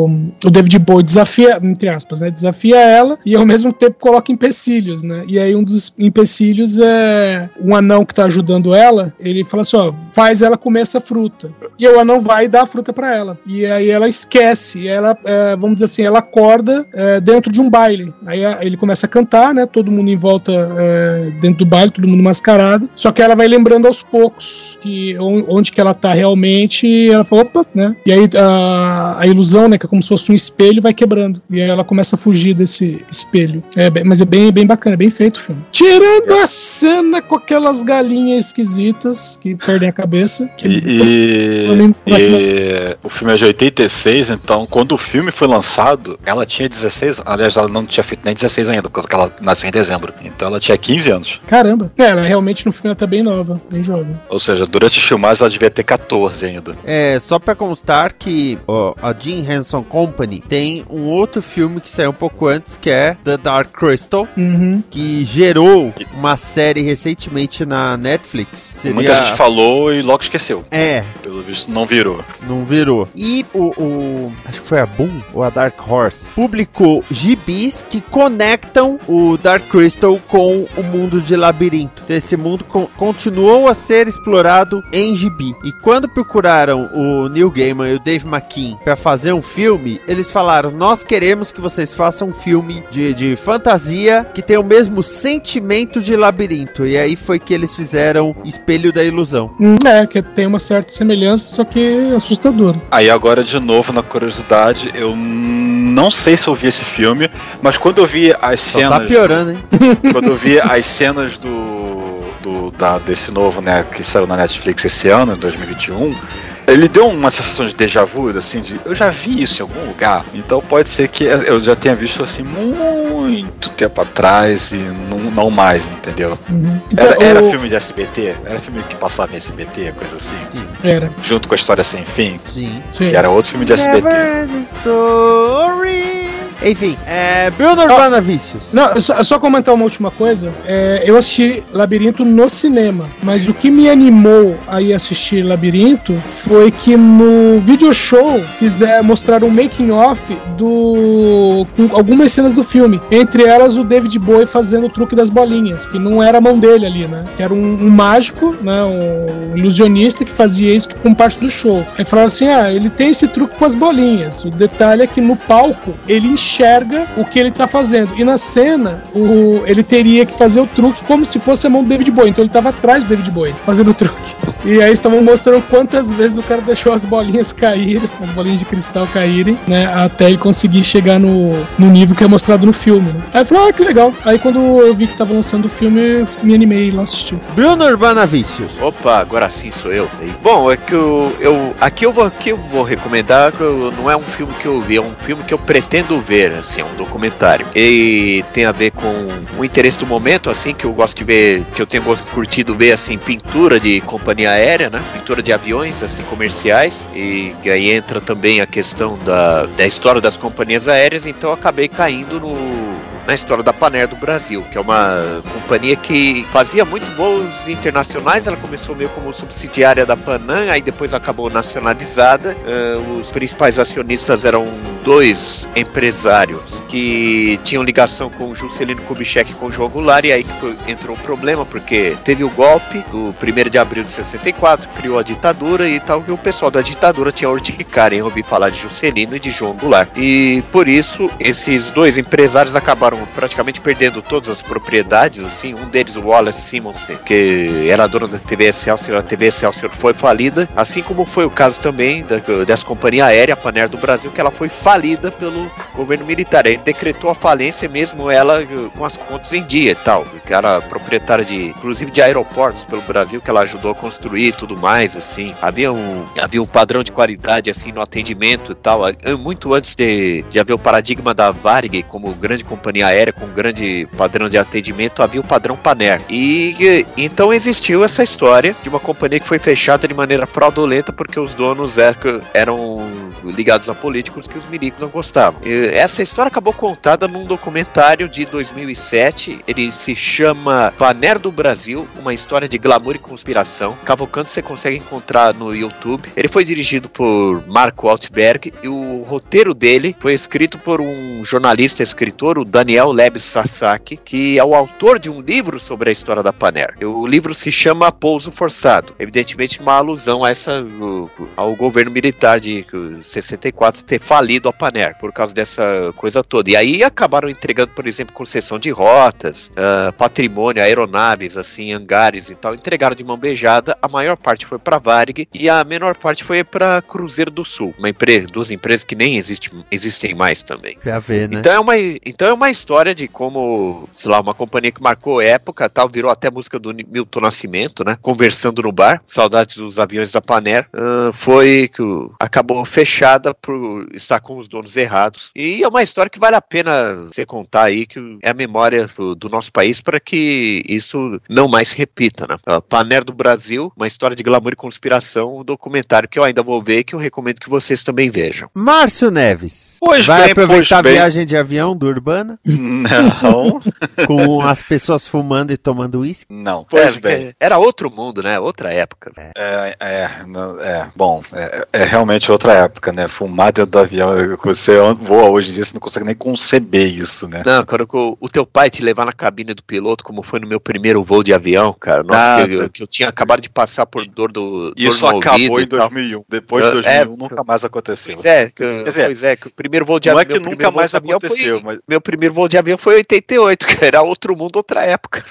o, o David Bowie desafia, entre aspas, né? Desafia ela e ao mesmo tempo coloca empecilhos, né? E aí um dos empecilhos é um anão que tá ajudando ela, ele fala assim, ó, faz ela comer essa fruta. E o anão vai dar a fruta pra ela. E aí ela esquece, ela, é, vamos dizer assim, ela acorda é, dentro de um baile. Aí a- ele começa a cantar, né? Todo mundo em volta é, dentro do baile, todo mundo mascarado. Só que ela vai lembrando aos poucos que on- onde que ela tá realmente. E ela fala, opa, né? E aí a, a ilusão, né? Que é como se fosse um espelho, vai quebrando. E aí ela começa a fugir desse espelho. É, mas é bem, bem bacana, bem feito o filme. Tirando a cena com aquelas galinhas esquisitas que perdem a cabeça. que- E, nem- e o filme é de 86, então quando o filme foi lançado, ela tinha 16 Aliás, ela não tinha feito nem 16 ainda, porque ela nasceu em dezembro. Então ela tinha 15 anos. Caramba. É, ela realmente no filme ela tá bem nova, bem jovem. Ou seja, durante os filmagens ela devia ter 14 ainda. É, só pra constar que ó, a Jim Henson Company tem um outro filme que saiu um pouco antes, que é The Dark Crystal, Uhum. que gerou uma série recentemente na Netflix. Seria... Muita gente falou e logo esqueceu. É, Pelo visto, não virou. não virou. E o, o- Acho que foi a Boom ou a Dark Horse. Publicou gibis que conectam o Dark Crystal com o mundo de labirinto. Então, esse mundo con- continuou a ser explorado em gibi. E quando procuraram o Neil Gaiman e o Dave McKean para fazer um filme, eles falaram: Nós queremos que vocês façam um filme de, de fantasia que tenha o mesmo sentimento de labirinto. E aí foi que eles fizeram Espelho da Ilusão. Hum, É, que tem uma certa semelhança, só que assustadora. Aí agora, de novo, na curiosidade, eu não sei se eu vi esse filme, mas quando eu vi as Só cenas. tá piorando, hein? [LAUGHS] quando eu vi as cenas do, do da, desse novo, né, que saiu na Netflix esse ano, em 2021, ele deu uma sensação de déjà vu, assim, de eu já vi isso em algum lugar. Então pode ser que eu já tenha visto assim muito tempo atrás e não, não mais, entendeu? Uhum. Então, Era, era o- filme de SBT? Era filme que passava em SBT, coisa assim? Era, Junto com a história sem fim, Sim. sim. que era outro filme de SBT. Never end story. Enfim, é. Bruno Urbana Vícios. Não, eu só, só comentar uma última coisa. É, eu assisti Labirinto no cinema, mas o que me animou a ir assistir Labirinto foi que no video show fizer, mostraram um making off do algumas cenas do filme. Entre elas o David Bowie fazendo o truque das bolinhas, que não era a mão dele ali, né? Que era um, um mágico, né? Um ilusionista que fazia isso com parte do show. Aí falaram assim: ah, ele tem esse truque com as bolinhas. O detalhe é que no palco ele enxerga o que ele tá fazendo. E na cena, o, ele teria que fazer o truque como se fosse a mão do David Bowie. Então ele tava atrás do David Bowie, fazendo o truque. E aí estavam mostrando quantas vezes o cara deixou as bolinhas caírem, as bolinhas de cristal caírem, né? Até ele conseguir chegar no, no nível que é mostrado no filme, né? Aí eu falei, ah, que legal. Aí quando eu vi que tava lançando o filme, eu me animei e lá assistir. Bruno Urbana Vícios. Opa, agora sim sou eu. Bom, é que eu, eu aqui eu vou aqui eu vou recomendar que eu- não é um filme que eu vi, é um filme que eu pretendo ver, assim, é um documentário. E tem a ver com o interesse do momento, assim, que eu gosto de ver, que eu tenho curtido ver assim pintura de companhia aérea, né? Pintura de aviões assim comerciais e aí entra também a questão da, da história das companhias aéreas, então acabei caindo no na história da Paner do Brasil, que é uma companhia que fazia muito voos internacionais. Ela começou meio como subsidiária da Panam, aí depois acabou nacionalizada. Ah, os principais acionistas eram dois empresários que tinham ligação com o Juscelino Kubitschek e com o João Goulart, e aí que entrou o problema, porque teve o golpe do 1 de abril de 64, criou a ditadura e tal, e o pessoal da ditadura tinha urticária em ouvir falar de Juscelino e de João Goulart. E por isso, esses dois empresários acabaram praticamente perdendo todas as propriedades, assim, um deles, o Wallace Simonsen, que era dono da TV Excelsior, a TV Excelsior foi falida, assim como foi o caso também da, dessa companhia aérea, Paner do Brasil, que ela foi falida pelo governo militar. Ele decretou a falência mesmo ela com as contas em dia e tal, que era proprietária de, inclusive de aeroportos pelo Brasil, que ela ajudou a construir e tudo mais, assim. Havia um, havia um padrão de qualidade, assim, no atendimento e tal, muito antes de, de haver o paradigma da Varig como grande companhia aérea com grande padrão de atendimento, havia o padrão Paner. E então existiu essa história de uma companhia que foi fechada de maneira fraudulenta porque os donos eram, eram ligados a políticos que os milicos não gostavam. E essa história acabou contada num documentário de 2007. Ele se chama Paner do Brasil, uma história de glamour e conspiração. Cavalcante você consegue encontrar no YouTube. Ele foi dirigido por Marco Altberg e o roteiro dele foi escrito por um jornalista escritor, o Daniel Lebes Sasaki, que é o autor de um livro sobre a história da Paner. O livro se chama Pouso Forçado. Evidentemente uma alusão a essa ao governo militar de 64 ter falido a Paner por causa dessa coisa toda. E aí acabaram entregando, por exemplo, concessão de rotas, ah, patrimônio, aeronaves, assim, hangares e tal. Entregaram de mão beijada. A maior parte foi para Varig e a menor parte foi para Cruzeiro do Sul, uma empresa, duas empresas que nem existe, existem mais também. Pra ver, né? Então é, uma, então é uma história de como, sei lá, uma companhia que marcou época, tal, virou até música do Milton Nascimento, né? Conversando no bar, saudades dos aviões da Paner, ah, foi que acabou fechada por estar com os donos errados. E é uma história que vale a pena você contar aí, que é a memória do, do nosso país para que isso não mais se repita, né? Uh, Paner do Brasil, uma história de glamour e conspiração, um documentário que eu ainda vou ver que eu recomendo que vocês também vejam. Márcio Neves. Pois vai bem, aproveitar pois bem. a viagem de avião do Urbana? Não. [LAUGHS] com as pessoas fumando e tomando uísque? Não. Pois É, bem. Era outro mundo, né? Outra época. É, é, não- é, bom, é, é realmente outra época, né? Fumar dentro do avião, você voa hoje em dia, você não consegue nem conceber isso, né? Não, quando o, o teu pai te levar na cabine do piloto, como foi no meu primeiro voo de avião, cara. Nossa, que, eu, que eu tinha acabado de passar por dor do. Isso dor no acabou ouvido em e tal. 2001. Depois de É, 2001 nunca mais aconteceu. Pois é, que, dizer, pois é, que o primeiro voo de não é avião. que nunca mais avião aconteceu, foi- mas Meu primeiro voo de avião foi em 88, [LAUGHS] que era outro mundo, outra época.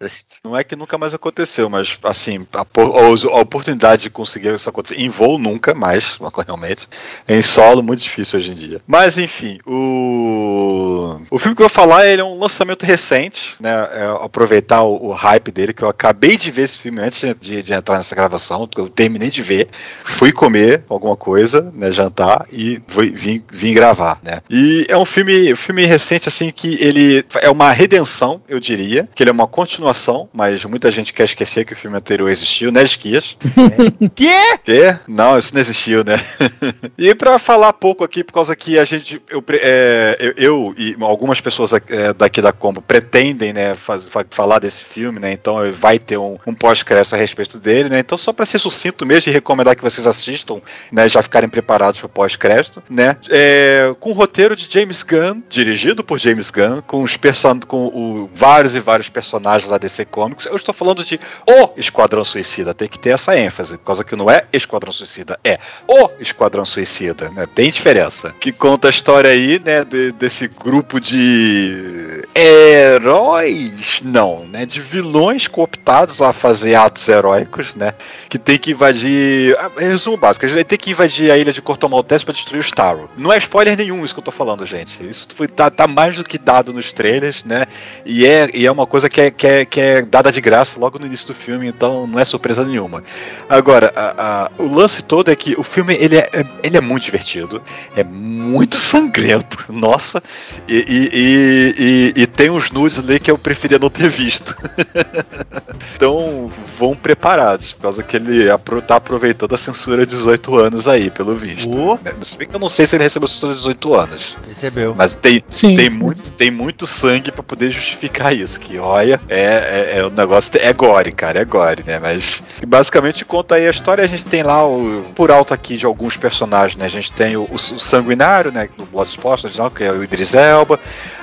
não é que nunca mais aconteceu, mas assim, a, a- a oportunidade de conseguir isso acontecer em voo nunca mais, realmente. Em solo, muito difícil hoje em dia. Mas enfim, o. O filme que eu vou falar ele é um lançamento recente, né? É aproveitar o, o hype dele, que eu acabei de ver esse filme antes de, de entrar nessa gravação, eu terminei de ver, fui comer alguma coisa, né? Jantar e fui- vim, vim gravar, né? E é um filme, filme recente, assim, que ele é uma redenção, eu diria, que ele é uma continuação, mas muita gente quer esquecer que o filme anterior existiu, né, Esquias? [LAUGHS] Quê? Quê? Não, isso não existiu, né? [LAUGHS] e pra falar pouco aqui, por causa que a gente, eu, é, eu, eu e algumas pessoas é, daqui da Combo pretendem, né, faz- fa- falar desse filme, né? Então vai ter um, um pós-crédito a respeito dele, né? Então só pra ser sucinto mesmo e recomendar que vocês assistam, né, já ficarem preparados pro pós-crédito, né? É, com o roteiro de James Gunn, dirigido por James Gunn, com os person com o- vários e vários personagens da DC Comics. Eu estou falando de o Esquadrão Suicida, tem que ter essa ênfase, por causa que não é Esquadrão Suicida, é o Esquadrão Suicida, né? Tem diferença. Que conta a história aí, né, de- desse grupo de heróis, não, né, de vilões cooptados a fazer atos heróicos, né, que tem que invadir, ah, resumo básico, gente tem que invadir a ilha de Corto Maltese para destruir o Starro. Não é spoiler nenhum isso que eu tô falando, gente. Isso foi, tá, tá mais do que dado nos trailers, né, e é, e é uma coisa que é, que, é, que é dada de graça logo no início do filme, então não é surpresa nenhuma. Agora, a- a- o lance todo é que o filme ele é, é- ele é muito divertido, é muito sangrento, [LAUGHS] nossa, e, e, e, e- e tem uns nudes ali que eu preferia não ter visto. [LAUGHS] então vão preparados, por causa que ele tá aproveitando a censura de 18 anos aí, pelo visto. Né? Se bem que eu não sei se ele recebeu censura de 18 anos. Recebeu. Mas tem, Sim. tem, muito, tem muito sangue pra poder justificar isso. Que olha, é, é, é um negócio. É gore, cara, é gore, né? Mas basicamente conta aí a história. A gente tem lá, o, por alto aqui de alguns personagens, né? A gente tem o, o sanguinário, né? Do Bloodsport, original, que é o Idris Elba.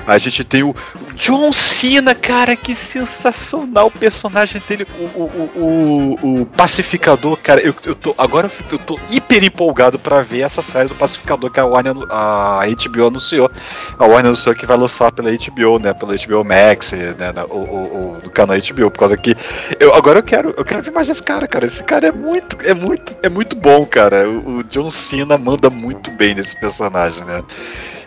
A gente tem o John Cena, cara, que sensacional o personagem dele. O, o, o, o- pacificador, cara, eu, eu tô. Agora eu, eu tô hiper empolgado pra ver essa série do pacificador que a Warner, a HBO anunciou. A Warner anunciou que vai lançar pela HBO, né? Pela HBO Max, né? o, o, o- do canal HBO, por causa que. Eu, agora eu quero, eu quero ver mais esse cara, cara. Esse cara é muito, é muito, é muito bom, cara. O, o John Cena manda muito bem nesse personagem, né?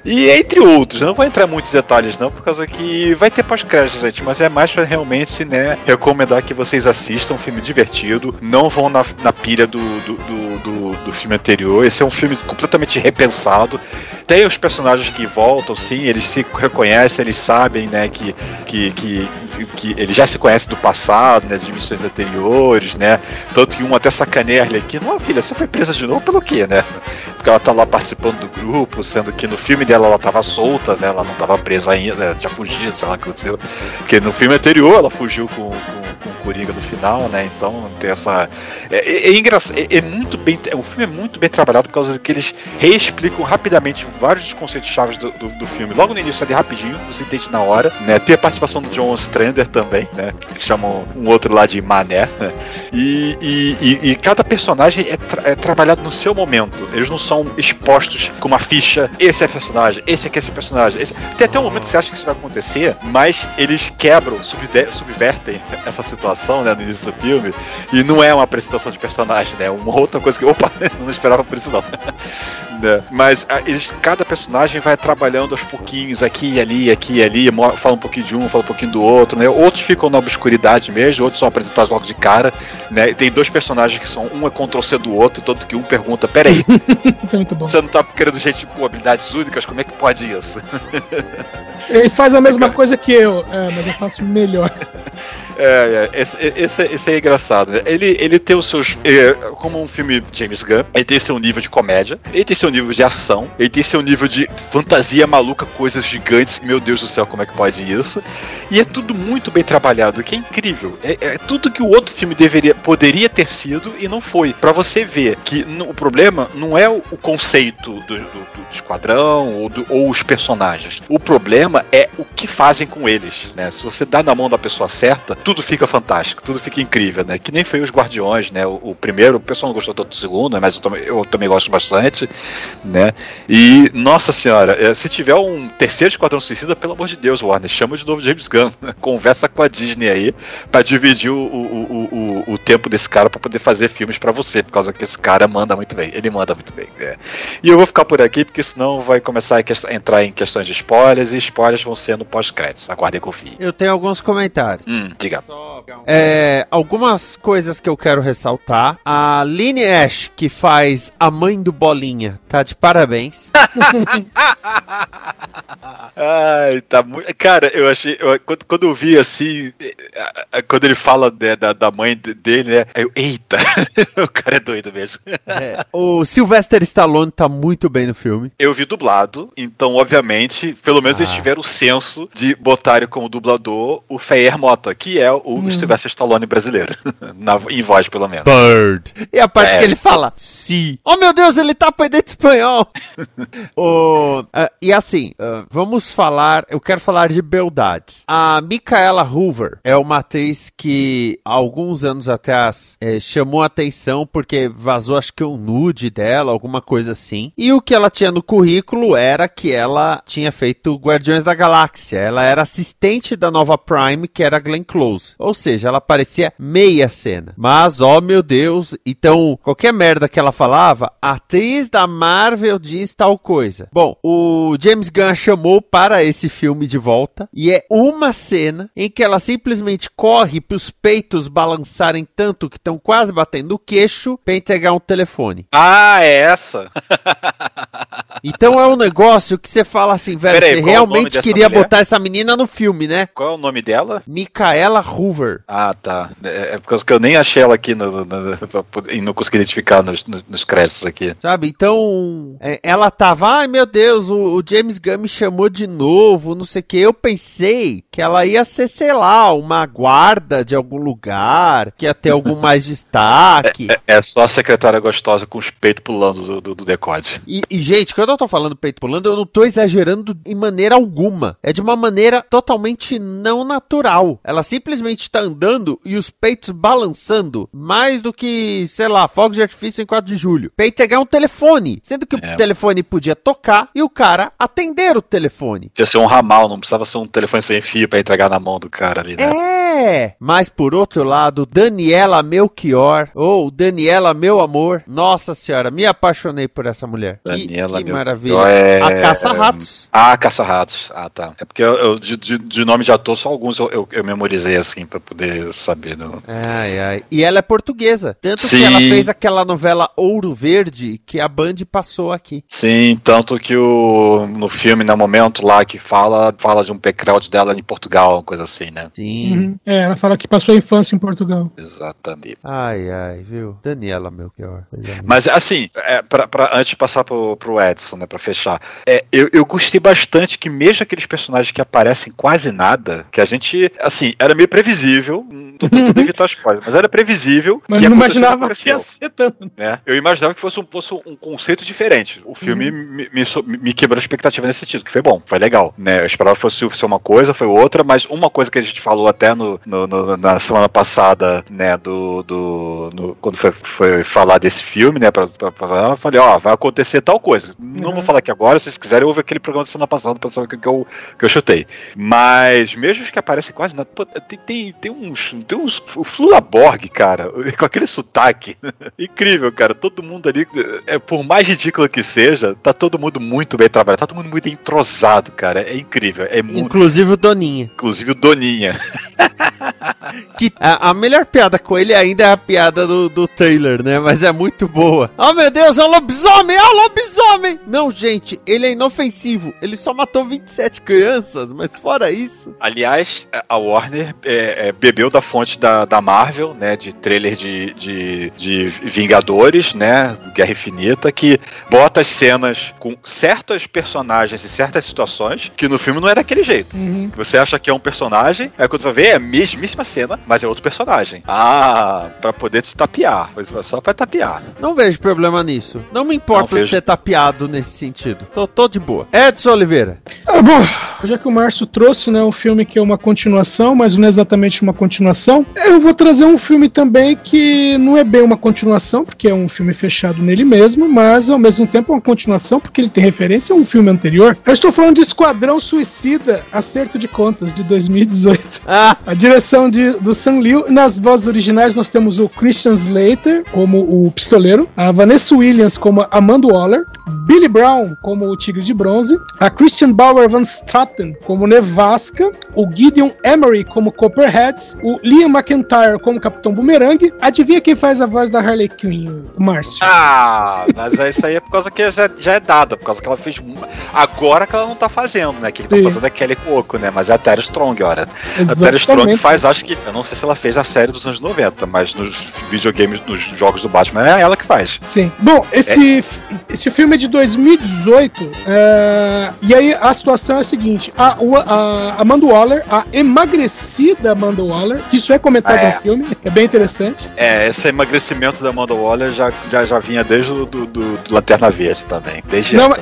E entre outros, eu não vou entrar em muitos detalhes não, por causa que vai ter pós-crédito, gente, mas é mais pra realmente, né, recomendar que vocês assistam um filme divertido, não vão na, na pilha do, do, do, do- do filme anterior, esse é um filme completamente repensado, tem os personagens que voltam, sim, eles se reconhecem, eles sabem, né, que, que, que, que, eles já se conhecem do passado, né, de missões anteriores, né, tanto que um até sacaneia ele aqui, não, filha, você foi presa de novo pelo quê, né? Porque ela tá lá participando do grupo, sendo que no filme dela ela tava solta, né? Ela não tava presa ainda, tinha fugido, sei lá o que aconteceu. Porque no filme anterior ela fugiu com, com, com o Coringa no final, né? Então tem essa. É, é, é engraçado, é, é muito bem. O filme é muito bem trabalhado por causa que eles reexplicam rapidamente vários dos conceitos chaves do, do, do filme. Logo no início ali, rapidinho, você entende na hora, né? Tem a participação do John Strander também, né? Que chamam um outro lá de Mané, né? E, e, e- e cada personagem é, tra- é trabalhado no seu momento. Eles não são expostos com uma ficha. Esse é personagem, esse aqui é esse personagem. esse- Tem até um momento que você acha que isso vai acontecer, mas eles quebram, subvertem essa, situação, né, no início do filme, e não é uma apresentação de personagem, né? Uma outra coisa que, opa, [LAUGHS] não esperava por isso não. Né? Mas a, eles, cada personagem vai trabalhando aos pouquinhos, aqui e ali, aqui e ali, fala um pouquinho de um, fala um pouquinho do outro, né? Outros ficam na obscuridade mesmo, outros são apresentados logo de cara, né? E tem dois personagens que são, um é Ctrl-C do outro, tanto que um pergunta, peraí, [LAUGHS] Isso é muito bom. você não tá querendo gente com habilidades únicas, como é que pode isso? [LAUGHS] Ele faz a mesma coisa que eu, é, mas eu faço melhor. É, é, esse, esse, esse é engraçado. né? Ele, ele tem os seus. é, como um filme James Gunn, ele tem seu nível de comédia, ele tem seu nível de ação, ele tem seu nível de fantasia maluca, coisas gigantes. Meu Deus do céu, como é que pode isso? E é tudo muito bem trabalhado, que é incrível. É, é tudo que o outro filme deveria, poderia ter sido e não foi. Pra você ver que o problema não é o, o conceito do, do- do esquadrão ou, do- ou os personagens. O problema é o que fazem com eles, né? Se você dá na mão da pessoa certa, tudo fica fantástico, tudo fica incrível, né? Que nem foi os Guardiões, né? O, o primeiro, o pessoal não gostou tanto do segundo, mas eu eu também gosto bastante, né? E, nossa senhora, eh, se tiver um terceiro Esquadrão Suicida, pelo amor de Deus, Warner, chama de novo James Gunn, [LAUGHS] conversa com a Disney aí pra dividir o, o, o, o, tempo desse cara pra poder fazer filmes pra você, por causa que esse cara manda muito bem, ele manda muito bem. né? E eu vou ficar por aqui, porque senão vai começar a entrar em questões de spoilers, e spoilers vão ser no pós-créditos, aguardem e confiem. Eu tenho alguns comentários. Hum, diga. É, algumas coisas que eu quero ressaltar. A Lynn Ash, que faz a mãe do Bolinha, tá de parabéns. [LAUGHS] Ai, tá muito. Cara, eu achei. eu- quando, quando eu vi assim. eh, eh, Quando ele fala né, da, da mãe de- dele, né? Eu, eita! [LAUGHS] o cara é doido mesmo. É, o Sylvester Stallone tá muito bem no filme. Eu vi dublado, então, obviamente, pelo menos eles Ah. tiveram o senso de botarem como dublador o Feyer Mota, que é o Hum. Sylvester Stallone brasileiro. [LAUGHS] Na, em voz, pelo menos. Bird. E a parte É. que ele fala, sim. Oh meu Deus, ele tá aprendendo espanhol. [LAUGHS] O- ah, e assim, ah, vamos falar, eu quero falar de beldades. A Micaela Hoover é uma atriz que há alguns anos atrás eh, chamou atenção porque vazou acho que um nude dela, alguma coisa assim. E o que ela tinha no currículo era que ela tinha feito Guardiões da Galáxia. Ela era assistente da nova Prime, que era Glenn Close. Ou seja, ela aparecia meia cena. Mas, ó meu Deus, então qualquer merda que ela falava, a atriz da Marvel diz tal coisa. Bom, o James Gunn a chamou para esse filme de volta e é uma cena em que ela simplesmente corre para os peitos balançarem tanto que estão quase batendo o queixo para entregar um telefone. Ah, é essa? [LAUGHS] Então é um negócio que você fala assim, velho, Peraí, você realmente queria mulher? botar essa menina no filme, né? Qual é o nome dela? Micaela Hoover. Ah, tá. É, é por causa que eu nem achei ela aqui no, no, no- e não consegui identificar nos, nos, nos créditos aqui. Sabe? Então, é, ela tava, ai meu Deus, o, o James Gunn me chamou de novo, não sei o que. Eu pensei que ela ia ser, sei lá, uma guarda de algum lugar, que ia ter algum mais [LAUGHS] destaque. É só a secretária gostosa com os peitos pulando do, do, do decode. E, e, gente, quando eu tô falando peito pulando, eu não tô exagerando em maneira alguma. É de uma maneira totalmente não natural. Ela simplesmente tá andando e os peitos balançando mais do que, sei lá, fogos de artifício em 4 de julho. Pra entregar um telefone. Sendo que É. o telefone podia tocar e o cara atender o telefone. Podia ser um ramal, não precisava ser um telefone sem fio pra entregar na mão do cara ali, né? É! Mas por outro lado, Daniela Melchior, ou Daniela Meu Amor, nossa senhora, me apaixonei por essa mulher. Que- Daniela que, Melchior maravilha. é- A Caça-Ratos. Ah, Caça-Ratos. Ah, tá. É porque eu, eu- de, de- nome de ator, só alguns eu, eu, eu memorizei assim pra poder saber. Não. Ai, ai. E ela é portuguesa. Tanto Sim. que ela fez aquela novela Ouro Verde que a Band passou aqui. Sim, tanto que o, no filme, no momento lá que fala, fala de um background dela em Portugal, uma coisa assim, né? Sim. Uhum. É, ela fala que passou a infância em Portugal. Exatamente. Ai, ai, viu? Daniela Melchior. Mas assim, é, pra, pra- antes de passar pro, pro Edson, né, pra fechar, é, eu, eu gostei bastante que mesmo aqueles personagens que aparecem quase nada, que a gente, assim, era meio previsível, não tô tentando [LAUGHS] evitar spoiler, mas era previsível Mas que não imaginava que ia ser tanto. né? Eu imaginava que fosse um, fosse um conceito diferente. O filme me, me, so- me quebrou a expectativa nesse sentido, que foi bom, foi legal. Né? Eu esperava que fosse ser uma coisa, foi outra, mas uma coisa que a gente falou até no, no- no- na semana passada, né, do. do no- quando foi, foi falar desse filme, né, pra, pra, pra- eu falei, ó, vai acontecer tal coisa. Não Uhum. vou falar aqui agora, se vocês quiserem, ouve aquele programa da semana passada pra saber o que, que eu, que eu chutei. Mas, mesmo os que aparecem quase pô, tem, tem, tem uns. Tem uns. O Flula Borg, cara, [LAUGHS] com aquele sotaque. [LAUGHS] Incrível, cara. Todo mundo ali, é, por mais ridículo que seja, tá todo mundo muito bem trabalhado, tá todo mundo muito entrosado, cara. É incrível. É muito... Inclusive o Doninha. Inclusive o Doninha. [LAUGHS] que a, a, melhor piada com ele ainda é a piada do, do Taylor, né? Mas é muito boa. Oh meu Deus, é um lobisomem! É um lobisomem! Não, gente, ele é inofensivo. Ele só matou 27 crianças, mas fora isso. Aliás, a Warner é, é, bebeu da fonte da, da Marvel, né? De trailer de, de, de Vingadores, né? Guerra Infinita, que bota as cenas com certos personagens e certas situações que no filme não é daquele jeito. Uhum. Você acha que é um personagem, aí quando vai ver é a mesmíssima cena, mas é outro personagem. Ah, pra poder se tapear. Pois é só pra tapear. Não vejo problema nisso. Não me importa de ser tapeado nesse sentido. Tô, tô de boa. Edson Oliveira. Ah, bom, já que o Márcio trouxe, né, um filme que é uma continuação, mas não é exatamente uma continuação, eu vou trazer um filme também que não é bem uma continuação, porque é um filme fechado nele mesmo, mas ao mesmo tempo é uma continuação, porque ele tem referência a um filme anterior. Eu estou falando de Esquadrão Suicida, Acerto de Contas, de 2018. Ah. A direção de, do Sam Liu. Nas vozes originais nós temos o Christian Slater como o pistoleiro, a Vanessa Williams como Amanda Waller, Billy Brown como o Tigre de Bronze, a Christian Bauer Van Straten como Nevasca, o Gideon Emery como Copperhead, o Liam McIntyre como Capitão Boomerang. Adivinha quem faz a voz da Harley Quinn, o Márcio? Ah, mas isso aí é por causa que já, já é dada, por causa que ela fez. Agora que ela não tá fazendo, né? Que ele tá Sim. fazendo é Kelly Coco, né? Mas é a Terry Strong, olha. Exatamente. A Terry Strong faz, acho que. Eu não sei se ela fez a série dos anos 90, mas nos videogames, nos jogos do Batman, é ela que faz. Sim. Bom, esse, é. esse filme é de 2018. É, e aí a situação é a seguinte: a, a Amanda Waller, a emagrecida Amanda Waller, que isso é comentado é. no filme, é bem interessante. É, esse emagrecimento da Amanda Waller já, já, já vinha desde o do, do, do Lanterna Verde também. Desde Não, mas,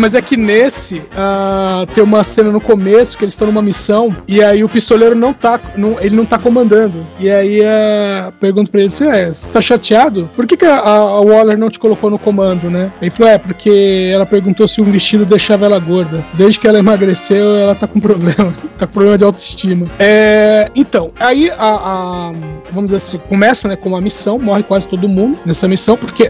mas, é que nesse uh, tem uma cena no começo que eles estão numa missão e aí o pistoleiro não tá, não, ele não tá comandando. E aí uh, pergunto pra ele assim: é, você tá chateado? Por que, que a, a, Waller não te colocou no comando, né? Ele falou: é, porque ela perguntou se um vestido deixava ela gorda. Desde que ela emagreceu, ela tá com problema. [LAUGHS] tá com problema de autoestima. É, então, aí a, a, Vamos dizer assim, começa né, com uma missão, morre quase todo mundo nessa missão, porque.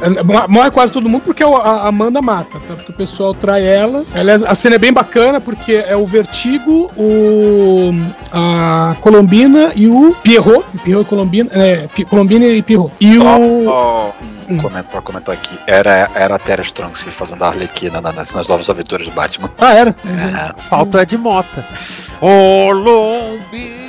Morre quase todo mundo porque a Amanda mata, tá? Porque o pessoal trai ela. Aliás, a cena é bem bacana porque é o Vertigo, o. a Colombina e o Pierrot. Pierrot e Colombina. É, Colombina e Pierrot. E o. Oh, oh. Hum. Comento, pra comentar aqui. Era, era a Terra Strong se fazendo a Arlequina na, nas, nas novas aventuras do Batman. Ah, era? É. Falta é de Mota. Colombina.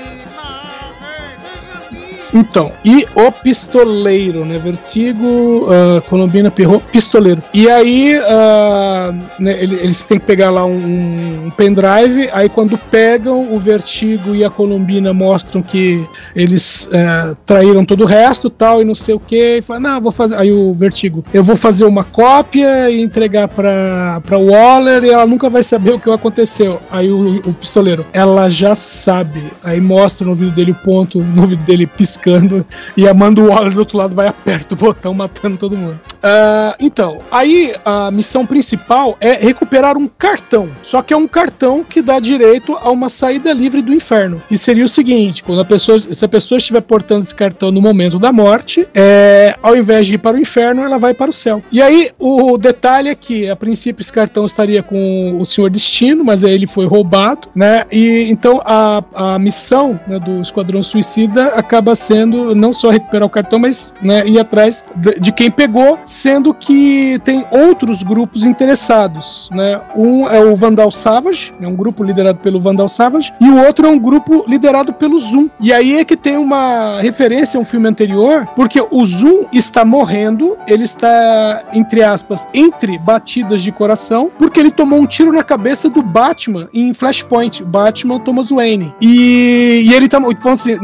Então, e o pistoleiro, né? Vertigo, uh, Colombina, Pirro, pistoleiro. E aí, uh, né, eles têm que pegar lá um, um, pendrive. Aí, quando pegam, o Vertigo e a Colombina mostram que eles uh, traíram todo o resto tal, e não sei o que. E fala, não, vou fazer. Aí, o Vertigo, eu vou fazer uma cópia e entregar pra, pra Waller e ela nunca vai saber o que aconteceu. Aí, o, o pistoleiro, ela já sabe. Aí, mostra no vídeo dele o ponto, no vídeo dele piscando piscando e a Amanda Waller do outro lado vai aperta o botão matando todo mundo. Uh, então, aí a missão principal é recuperar um cartão. Só que é um cartão que dá direito a uma saída livre do inferno. E seria o seguinte: quando a pessoa, se a pessoa estiver portando esse cartão no momento da morte, é, ao invés de ir para o inferno, ela vai para o céu. E aí o detalhe é que, a princípio, esse cartão estaria com o Senhor Destino, mas aí ele foi roubado, né? E então a, a missão né, do Esquadrão Suicida acaba sendo não só recuperar o cartão, mas né, ir atrás de, de quem pegou, sendo que tem outros grupos interessados. Né? Um é o Vandal Savage, é um grupo liderado pelo Vandal Savage, e o outro é um grupo liderado pelo Zoom. E aí é que tem uma referência a um filme anterior, porque o Zoom está morrendo, ele está, entre aspas, entre batidas de coração, porque ele tomou um tiro na cabeça do Batman em Flashpoint, Batman Thomas Wayne. E, e ele tá, então, assim,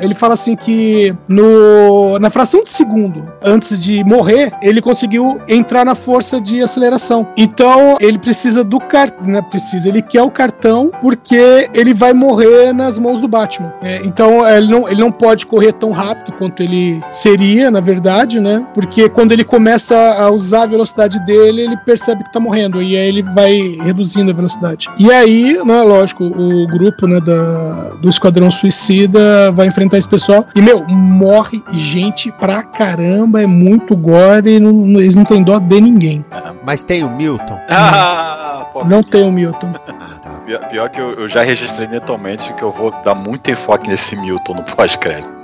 ele fala assim que no, na fração de segundo antes de morrer, ele conseguiu entrar na força de aceleração. Então ele precisa do cartão, né, precisa, ele quer o cartão porque ele vai morrer nas mãos do Batman. É, então ele não, ele não pode correr tão rápido quanto ele seria, na verdade, né? Porque quando ele começa a usar a velocidade dele, ele percebe que tá morrendo e aí ele vai reduzindo a velocidade. E aí, né, lógico, o grupo né, da, do Esquadrão Suicida vai enfrentar esse pessoal e, meu, morre gente pra caramba, é muito gore e não, eles não têm dó de ninguém. Mas tem o Milton. Ah, pô, Não tem o Milton. pior, pior que eu, eu já registrei mentalmente que eu vou dar muito enfoque nesse Milton no pós-crédito.